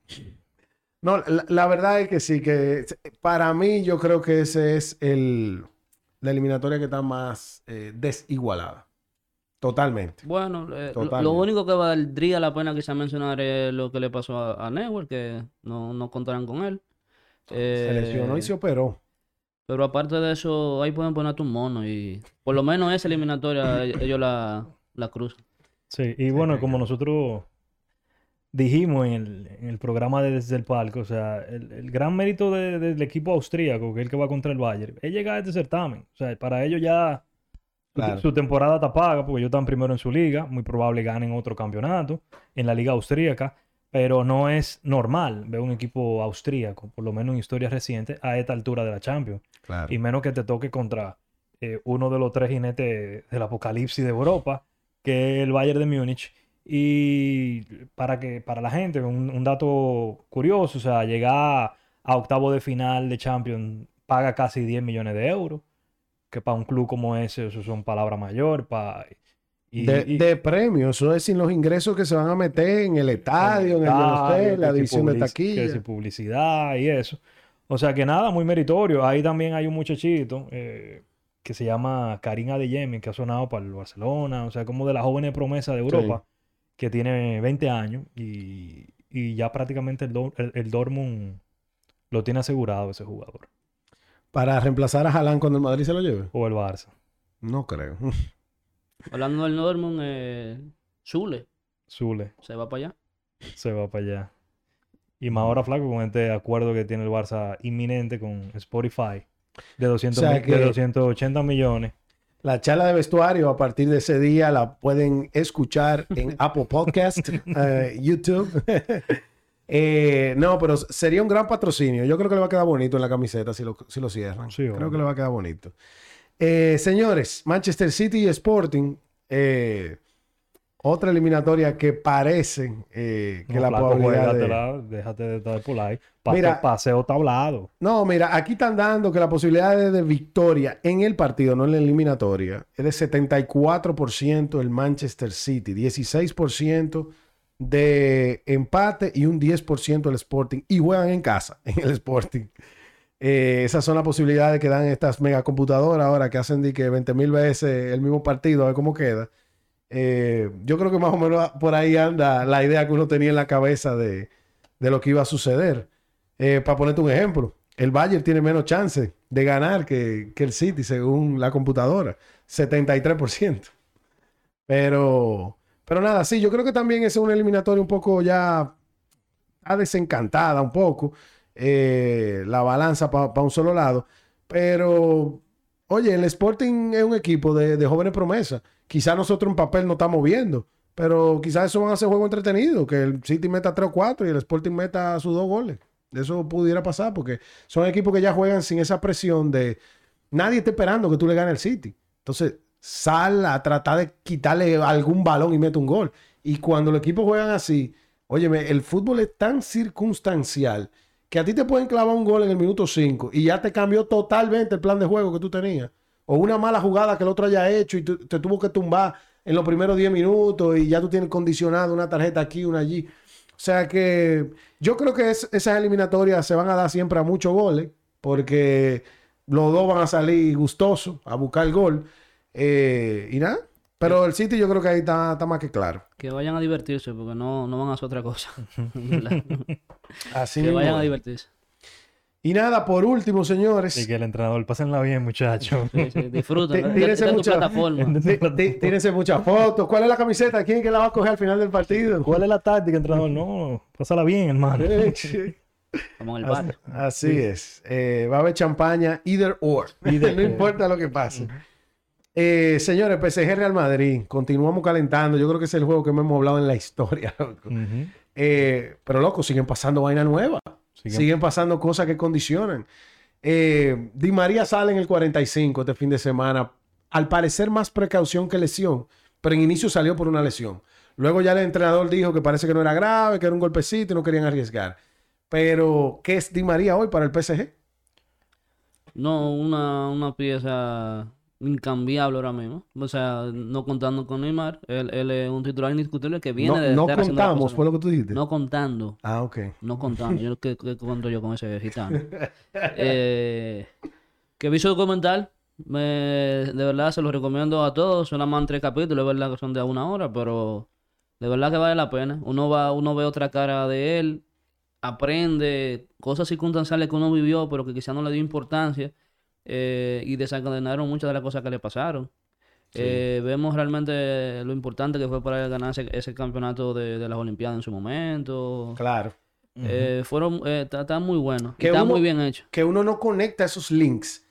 No, la, la verdad es que sí, que para mí yo creo que ese es el, la eliminatoria que está más eh, desigualada. Totalmente. Bueno, eh, lo- único que valdría la pena quizá mencionar es lo que le pasó a, a Neuer, que no, no contarán con él. Se lesionó y Eh, se operó. Pero aparte de eso, ahí pueden ponerte un mono y por lo menos esa eliminatoria ellos la, la cruzan. Sí, y bueno, como nosotros dijimos en el, en el programa de Desde el Palco, o sea, el, el gran mérito de- del equipo austríaco, que es el que va contra el Bayern, es llegar a este certamen. O sea, para ellos ya su- Claro. su temporada está paga, porque ellos están primero en su liga, muy probable ganen otro campeonato en la liga austríaca, pero no es normal ver un equipo austríaco, por lo menos en historia reciente, a esta altura de la Champions. Claro. Y menos que te toque contra eh, uno de los tres jinetes del apocalipsis de Europa, que es el Bayern de Múnich. Y para que para la gente, un, un dato curioso, o sea, llegar a octavo de final de Champions paga casi 10 millones de euros, que para un club como ese, eso son palabras mayores. Pa, y, de, y- de premio, eso es sin los ingresos que se van a meter en el estadio, en el estadio, hotel, la que si división de que taquilla. publicidad y eso. O sea que nada, muy meritorio. Ahí también hay un muchachito eh, que se llama Karim Adeyemi, que ha sonado para el Barcelona, o sea, como de las jóvenes promesas de Europa, que tiene 20 años y, y ya prácticamente el, el, el Dortmund lo tiene asegurado ese jugador. Para reemplazar a Haaland cuando el Madrid se lo lleve. O el Barça. No creo. Hablando del Dortmund, eh, Zule Zule se va para allá. se va para allá. Y más ahora, flaco, con este acuerdo que tiene el Barça inminente con Spotify de 200 O sea mil- de que- 280 millones. La charla de vestuario a partir de ese día la pueden escuchar en Apple Podcast, eh, YouTube. Eh, no, pero sería un gran patrocinio. Yo creo que le va a quedar bonito en la camiseta si lo, si lo cierran. Sí, creo que le va a quedar bonito. Eh, señores, Manchester City y Sporting. eh, otra eliminatoria que parece eh, que No, la probabilidad de... déjate de estar por ahí. Pase- Mira. paseo tablado. No, mira, aquí están dando que la posibilidad de, de victoria en el partido, no en la eliminatoria, es de 74% el Manchester City, 16% de empate y un 10% el Sporting. Y juegan en casa, en el Sporting. Eh, esas son las posibilidades que dan estas megacomputadoras ahora que hacen de que 20 mil veces el mismo partido, a ver cómo queda. Eh, yo creo que más o menos por ahí anda la idea que uno tenía en la cabeza de, de lo que iba a suceder. Eh, para ponerte un ejemplo, el Bayern tiene menos chance de ganar que, que el City, según la computadora. 73%. Pero, pero nada, sí, yo creo que también es una eliminatoria un poco ya desencantada un poco. eh, la balanza para un solo lado. Pero, oye, el Sporting es un equipo de, de jóvenes promesas. Quizás nosotros en papel no estamos viendo. Pero quizás eso van a ser juego entretenido. Que el City meta 3 o 4 y el Sporting meta sus dos goles. Eso pudiera pasar porque son equipos que ya juegan sin esa presión de, nadie está esperando que tú le ganes al City. Entonces, sal a tratar de quitarle algún balón y mete un gol. Y cuando los equipos juegan así, óyeme, el fútbol es tan circunstancial que a ti te pueden clavar un gol en el minuto 5 y ya te cambió totalmente el plan de juego que tú tenías. O una mala jugada que el otro haya hecho y te tuvo que tumbar en los primeros 10 minutos y ya tú tienes condicionado una tarjeta aquí, una allí. O sea que yo creo que es- esas eliminatorias se van a dar siempre a muchos goles porque los dos van a salir gustosos a buscar el gol. Eh, y nada. Pero el City yo creo que ahí está, está más que claro. Que vayan a divertirse, porque no, no van a hacer otra cosa. Así que mismo vayan a divertirse. Y nada, por último, señores. Y que el entrenador, pásenla bien, muchachos. Sí, sí, disfruten. Tí- ¿no? tírese Esta es tu mucha- plataforma. Tírense muchas fotos. ¿Cuál es la camiseta? ¿Quién es que la va a coger al final del partido? ¿Cuál es la táctica, entrenador? No, pásala bien, hermano. Como en el Así, bar. así es. Eh, va a haber champaña, either or. Either no or. importa lo que pase. Eh, señores, PSG Real Madrid. Continuamos calentando. Yo creo que es el juego que más hemos hablado en la historia. loco. Eh, pero loco, siguen pasando vaina nueva. Siguen- Siguen pasando cosas que condicionan. Eh, Di María sale en el 45 este fin de semana. Al parecer más precaución que lesión, pero en inicio salió por una lesión. Luego ya el entrenador dijo que parece que no era grave, que era un golpecito y no querían arriesgar. Pero, ¿qué es Di María hoy para el PSG? No, una, una pieza incambiable ahora mismo. O sea, no contando con Neymar. Él, él es un titular indiscutible que viene No, de no estar haciendo las contamos, fue lo que tú dijiste. No contando. Ah, ok. No contando. Yo, ¿qué, qué cuento yo con ese gitano? Eh, que vi su documental. Me, de verdad se lo recomiendo a todos. Son más tres capítulos, es verdad que son de una hora, pero de verdad que vale la pena. Uno va, uno ve otra cara de él, aprende cosas circunstanciales que uno vivió, pero que quizá no le dio importancia. Eh, y desencadenaron muchas de las cosas que le pasaron. Eh, vemos realmente lo importante que fue para él ganar ese, ese campeonato de, de las Olimpiadas en su momento. Claro. Eh, fueron, eh, está, está muy bueno. y Que está uno- muy bien hecho. que uno no conecta esos links.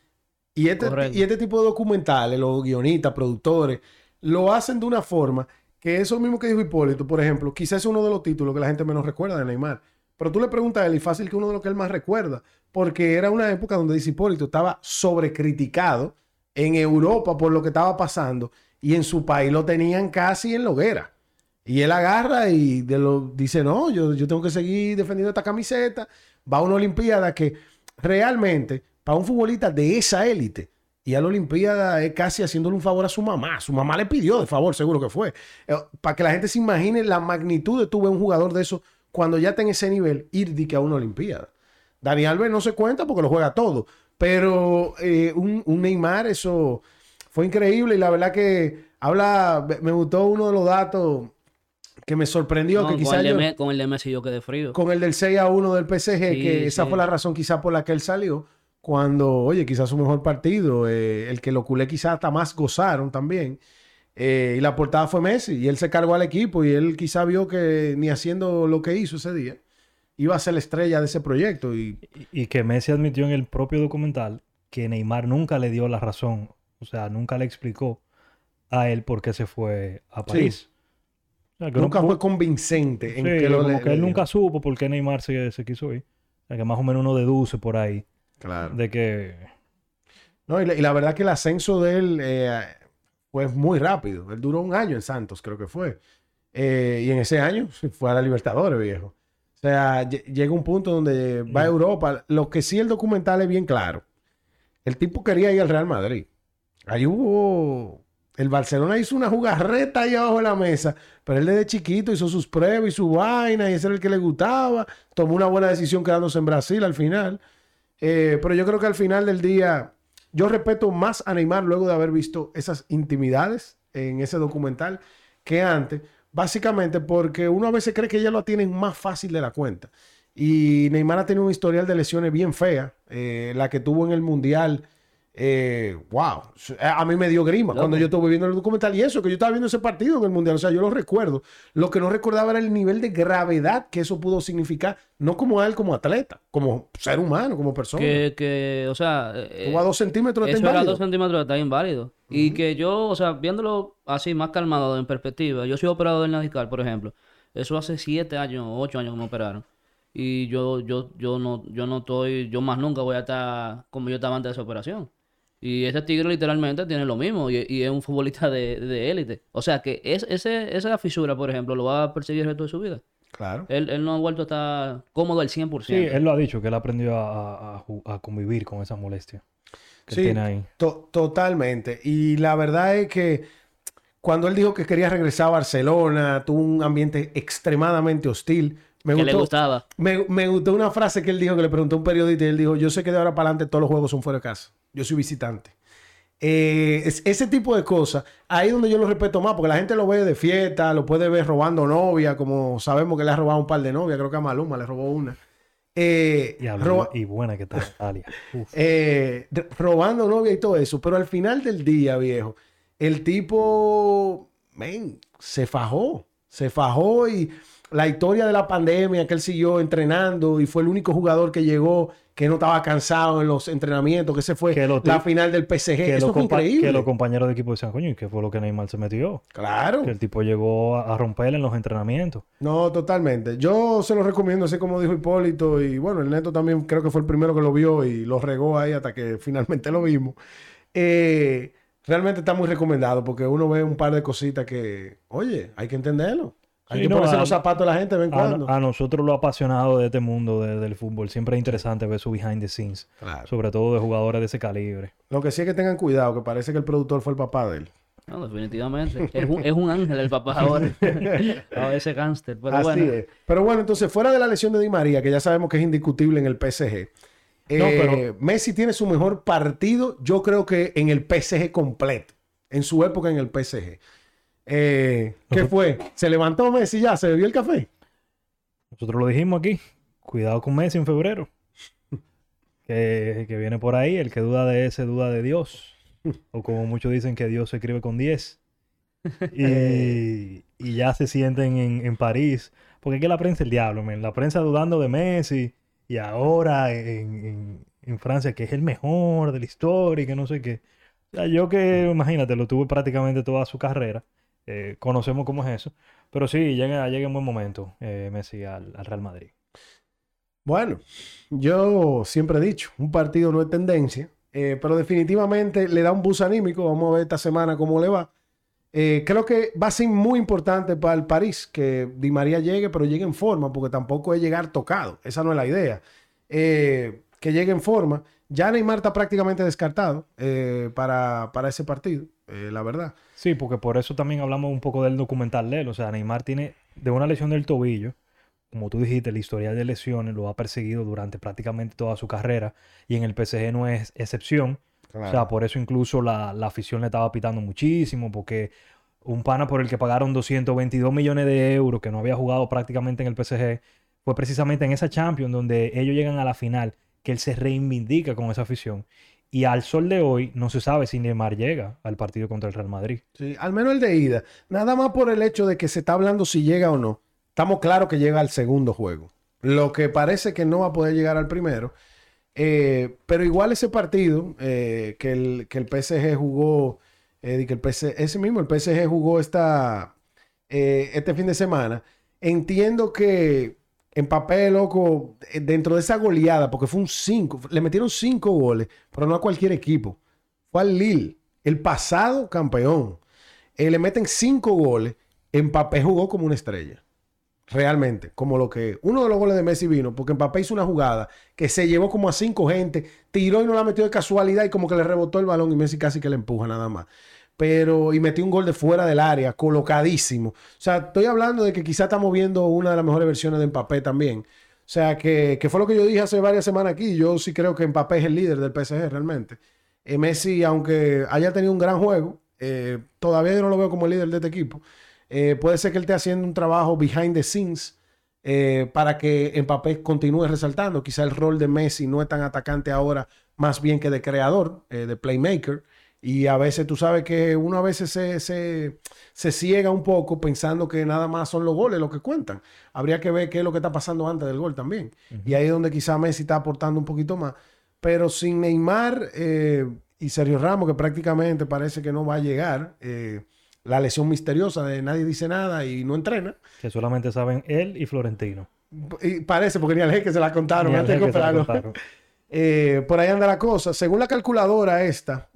Y este, Correcto. y este tipo de documentales, los guionistas, productores, lo hacen de una forma que eso mismo que dijo Hipólito, por ejemplo, quizás es uno de los títulos que la gente menos recuerda de Neymar. Pero tú le preguntas a él y fácil que uno de los que él más recuerda, porque era una época donde dice Hipólito estaba sobrecriticado en Europa por lo que estaba pasando y en su país lo tenían casi en la hoguera. Y él agarra y de lo, dice, no, yo, yo tengo que seguir defendiendo esta camiseta. Va a una Olimpiada que realmente, para un futbolista de esa élite, y a la Olimpiada es casi haciéndole un favor a su mamá. Su mamá le pidió de favor, seguro que fue. Eh, para que la gente se imagine la magnitud de tuve un jugador de eso cuando ya está en ese nivel, ir de que a una Olimpiada. Dani Alves no se cuenta porque lo juega todo. Pero eh, un, un Neymar, eso fue increíble. Y la verdad que habla, me- gustó uno de los datos que me sorprendió, No, que con, quizás con el de Messi yo quedé frío. con el del 6 a 1 del PSG, Sí, que esa fue la razón quizás por la que él salió, cuando, oye, quizás su mejor partido, eh, el que lo culé quizás hasta más gozaron también, eh, y la portada fue Messi, y él se cargó al equipo, y él quizás vio que ni haciendo lo que hizo ese día, iba a ser la estrella de ese proyecto, y Y que Messi admitió en el propio documental que Neymar nunca le dio la razón, o sea, nunca le explicó a él por qué se fue a París. O sea, que nunca no- fue convincente en que lo como le- que él le- nunca supo por qué Neymar se, se quiso ir. O sea, que más o menos uno deduce por ahí Claro. de que... No, y la, y la verdad que el ascenso de él eh, fue muy rápido. Él duró un año en Santos, creo que fue. Eh, y en ese año fue a la Libertadores, viejo. O sea, lle- llega un punto donde va a Europa. Lo que sí el documental es bien claro. El tipo quería ir al Real Madrid. Ahí hubo... El Barcelona hizo una jugarreta ahí abajo de la mesa, pero él desde chiquito hizo sus pruebas y su vaina, y ese era el que le gustaba. Tomó una buena decisión quedándose en Brasil al final. Eh, pero yo creo que al final del día, yo respeto más a Neymar luego de haber visto esas intimidades en ese documental que antes, básicamente porque uno a veces cree que ya lo tienen más fácil de la cuenta. Y Neymar ha tenido un historial de lesiones bien fea, eh, la que tuvo en el Mundial. Eh, wow, a mí me dio grima Loco. cuando yo estuve viendo el documental y eso, que yo estaba viendo ese partido en el Mundial, o sea, yo lo recuerdo. Lo que no recordaba era el nivel de gravedad que eso pudo significar, no como a él como atleta, como ser humano, como persona. Que, que, o sea, eh, Como a dos centímetros de eso era inválido. dos centímetros, está inválido. Y que yo, o sea, viéndolo así, más calmado, en perspectiva, yo soy operado del nadical, por ejemplo. Eso hace siete años, ocho años que me operaron. Y yo, yo, yo no, yo no estoy, yo más nunca voy a estar como yo estaba antes de esa operación. Y ese tigre literalmente tiene lo mismo y, y es un futbolista de de élite. O sea que es, ese, esa fisura, por ejemplo, lo va a perseguir el resto de su vida. Claro. Él, él no ha vuelto a estar cómodo al 100%. Sí, él lo ha dicho, que él aprendió a, a- a convivir con esa molestia que Sí. tiene ahí. To- totalmente. Y la verdad es que cuando él dijo que quería regresar a Barcelona, tuvo un ambiente extremadamente hostil. Me que le gustó, gustaba. me, me gustó una frase que él dijo, que le preguntó a un periodista y él dijo, yo sé que de ahora para adelante todos los juegos son fuera de casa. Yo soy visitante. Eh, es- ese tipo de cosas, ahí es donde yo lo respeto más, porque la gente lo ve de fiesta, lo puede ver robando novia, como sabemos que le ha robado un par de novias, creo que a Maluma le robó una. Eh, Y, roba- y buena que está Natalia. Uf. eh, robando novia y todo eso. Pero al final del día, viejo, el tipo, men, se fajó. Se fajó y la historia de la pandemia que él siguió entrenando y fue el único jugador que llegó que no estaba cansado en los entrenamientos, que se fue Que la final del PSG. que, Eso fue increíble. que los compañeros de equipo decían, coño, ¿y qué fue lo que Neymar se metió? Claro. Que el tipo llegó a, a romper en los entrenamientos. No, totalmente. Yo se lo recomiendo, así como dijo Hipólito. Y bueno, el Neto también creo que fue el primero que lo vio y lo regó ahí hasta que finalmente lo vimos. Eh, realmente está muy recomendado porque uno ve un par de cositas que, oye, hay que entenderlo. Hay Sí, que no, ponerse a- los zapatos de la gente de vez en A, cuando. a nosotros los apasionados de este mundo de- del fútbol, siempre es interesante ver su behind the scenes, Claro. sobre todo de jugadores de ese calibre. Lo que sí es que tengan cuidado, que parece que el productor fue el papá de él. No, definitivamente. Es un, es un ángel el papá ahora. Ahora ese gángster. Pero Así bueno. es. Pero bueno, entonces, fuera de la lesión de Di María, que ya sabemos que es indiscutible en el PSG, eh, No, pero- Messi tiene su mejor partido, yo creo que en el PSG completo, en su época en el PSG. Eh, ¿Qué fue? ¿Se levantó Messi ya? ¿Se bebió el café? Nosotros lo dijimos aquí, cuidado con Messi en febrero. Que, que viene por ahí, el que duda de ese duda de Dios. O como muchos dicen que Dios se escribe con 10. Y, y ya se sienten en, en París. Porque es que la prensa es el diablo, men. La prensa dudando de Messi. Y ahora en, en- en Francia, que es el mejor de la historia y que no sé qué. O sea, yo que, imagínate, lo tuve prácticamente toda su carrera. Eh, conocemos cómo es eso. Pero sí, llega, llega en buen momento eh, Messi al, al Real Madrid. Bueno, yo siempre he dicho, un partido no es tendencia, eh, pero definitivamente le da un bus anímico. Vamos a ver esta semana cómo le va. Creo que va a ser muy importante para el París que Di María llegue, pero llegue en forma, porque tampoco es llegar tocado. Esa no es la idea. Que llegue en forma. Ya Neymar está prácticamente descartado eh, para, para ese partido, eh, la verdad. Sí, porque por eso también hablamos un poco del documental de él. O sea, Neymar tiene de una lesión del tobillo, como tú dijiste, el historial de lesiones lo ha perseguido durante prácticamente toda su carrera y en el PSG no es excepción. O sea, por eso incluso la, la afición le estaba pitando muchísimo, porque un pana por el que pagaron 222 millones de euros, que no había jugado prácticamente en el PSG, fue precisamente en esa Champions donde ellos llegan a la final, que él se reivindica con esa afición. Y al sol de hoy no se sabe si Neymar llega al partido contra el Real Madrid. Sí, al menos el de ida. Nada más por el hecho de que se está hablando si llega o no. Estamos claros que llega al segundo juego. Lo que parece que no va a poder llegar al primero. Eh, pero igual ese partido eh, que, el, que el PSG jugó, eh, que el PSG, ese mismo, el PSG jugó esta, este fin de semana. Entiendo que en papel, loco, eh, dentro de esa goleada, porque fue un 5, le metieron 5 goles, pero no a cualquier equipo. Fue al Lille, el pasado campeón. Eh, le meten 5 goles. Mbappé jugó como una estrella. Realmente, como lo que uno de los goles de Messi vino, porque Mbappé hizo una jugada que se llevó como a cinco gente, tiró y no la metió de casualidad y como que le rebotó el balón y Messi casi que le empuja nada más. Pero, y metió un gol de fuera del área, colocadísimo. O sea, estoy hablando de que quizá estamos viendo una de las mejores versiones de Mbappé también. O sea, que, fue lo que yo dije hace varias semanas aquí. Yo sí creo que Mbappé es el líder del PSG realmente. Eh, Messi, aunque haya tenido un gran juego, eh, todavía yo no lo veo como el líder de este equipo. Eh, puede ser que él esté haciendo un trabajo behind the scenes para que Mbappé continúe resaltando. Quizá el rol de Messi no es tan atacante ahora, más bien que de creador, de playmaker. Y a veces tú sabes que uno a veces se, se, se ciega un poco pensando que nada más son los goles los que cuentan. Habría que ver qué es lo que está pasando antes del gol también. Y ahí es donde quizá Messi está aportando un poquito más. Pero sin Neymar eh, y Sergio Ramos, que prácticamente parece que no va a llegar, eh, la lesión misteriosa de nadie dice nada y no entrena. Que solamente saben él y Florentino. Y parece, porque ni al jeque se la contaron antes de comprarlo. Eh, por ahí anda la cosa. Según la calculadora esta,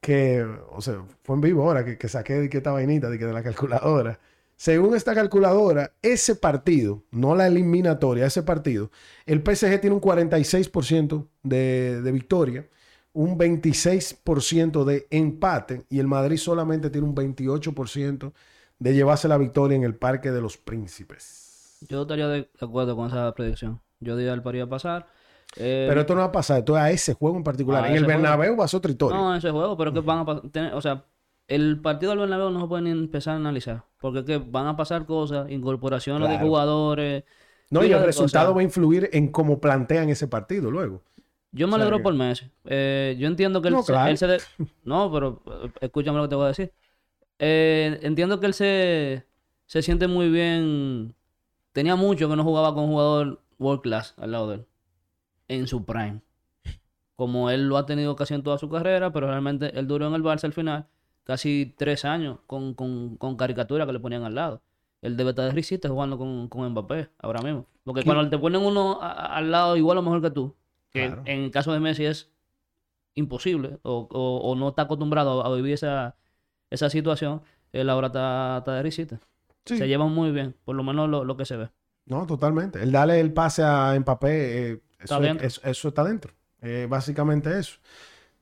que, o sea, fue en vivo ahora que, que saqué de que esta vainita de, que de la calculadora. Según esta calculadora, ese partido, no la eliminatoria, ese partido, el PSG tiene un 46% de, de victoria, un 26% de empate y el Madrid solamente tiene un 28% de llevarse la victoria en el Parque de los Príncipes. Yo estaría de acuerdo con esa predicción. Yo diría el París a pasar. Eh, Pero esto no va a pasar, esto es a ese juego en particular. En el juego. Bernabéu va a ser otra historia. No, ese juego, pero que van a pasar. O sea, el partido del Bernabéu no se puede ni empezar a analizar. Porque es que van a pasar cosas, incorporaciones de jugadores. No, y el resultado cosas. va a influir en cómo plantean ese partido luego. Yo me O sea alegro que- por Messi. Eh, yo entiendo que él, No, se- claro. él se... de- No, pero eh, escúchame lo que te voy a decir. Eh, entiendo que él se, se siente muy bien. Tenía mucho que no jugaba con un jugador world class al lado de él. En su prime. Como él lo ha tenido casi en toda su carrera, pero realmente él duró en el Barça al final casi tres años con, con, con caricatura que le ponían al lado. Él debe estar de risita jugando con, con Mbappé ahora mismo. Porque ¿Qué? cuando te ponen uno a- a- al lado igual o mejor que tú, que Claro. en el caso de Messi es imposible o, o- o no está acostumbrado a, a vivir esa, esa situación, él ahora está, está de risita. Sí. Se llevan muy bien, por lo menos lo, lo que se ve. No, totalmente. El darle el pase a Mbappé, eh, Está eso, dentro. es- eso está dentro. Eh, básicamente eso.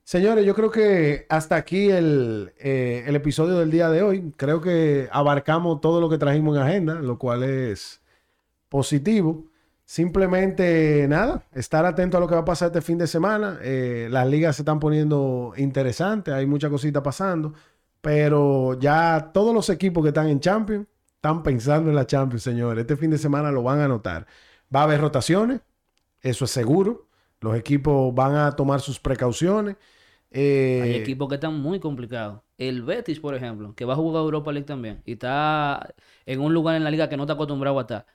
Señores, yo creo que hasta aquí el, eh, el episodio del día de hoy. Creo que abarcamos todo lo que trajimos en agenda, lo cual es positivo. Simplemente nada, estar atento a lo que va a pasar este fin de semana. Eh, las ligas se están poniendo interesantes, hay mucha cosita pasando, pero ya todos los equipos que están en Champions están pensando en la Champions, señores. Este fin de semana lo van a notar. Va a haber rotaciones, eso es seguro. Los equipos van a tomar sus precauciones. Eh, Hay equipos que están muy complicados. El Betis, por ejemplo, que va a jugar Europa League también y está en un lugar en la liga que no está acostumbrado a estar,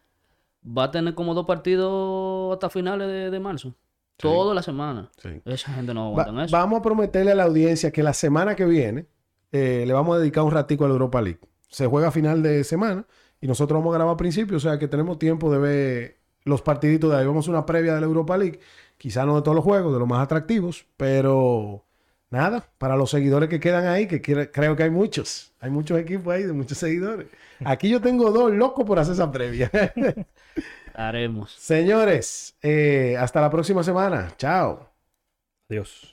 va a tener como dos partidos hasta finales de, de marzo. Toda la semana. sí. Esa gente no Va- aguanta eso. vamos a prometerle a la audiencia que la semana que viene eh, le vamos a dedicar un ratico a la Europa League. Se juega a final de semana y nosotros vamos a grabar a principio, o sea que tenemos tiempo de ver los partiditos de ahí. Vamos a una previa de la Europa League, quizá no de todos los juegos, de los más atractivos, pero nada, para los seguidores que quedan ahí, que quiere- creo que hay muchos, hay muchos equipos ahí de muchos seguidores. Aquí yo tengo dos locos por hacer esa previa. Haremos. Señores, eh, hasta la próxima semana. Chao. Adiós.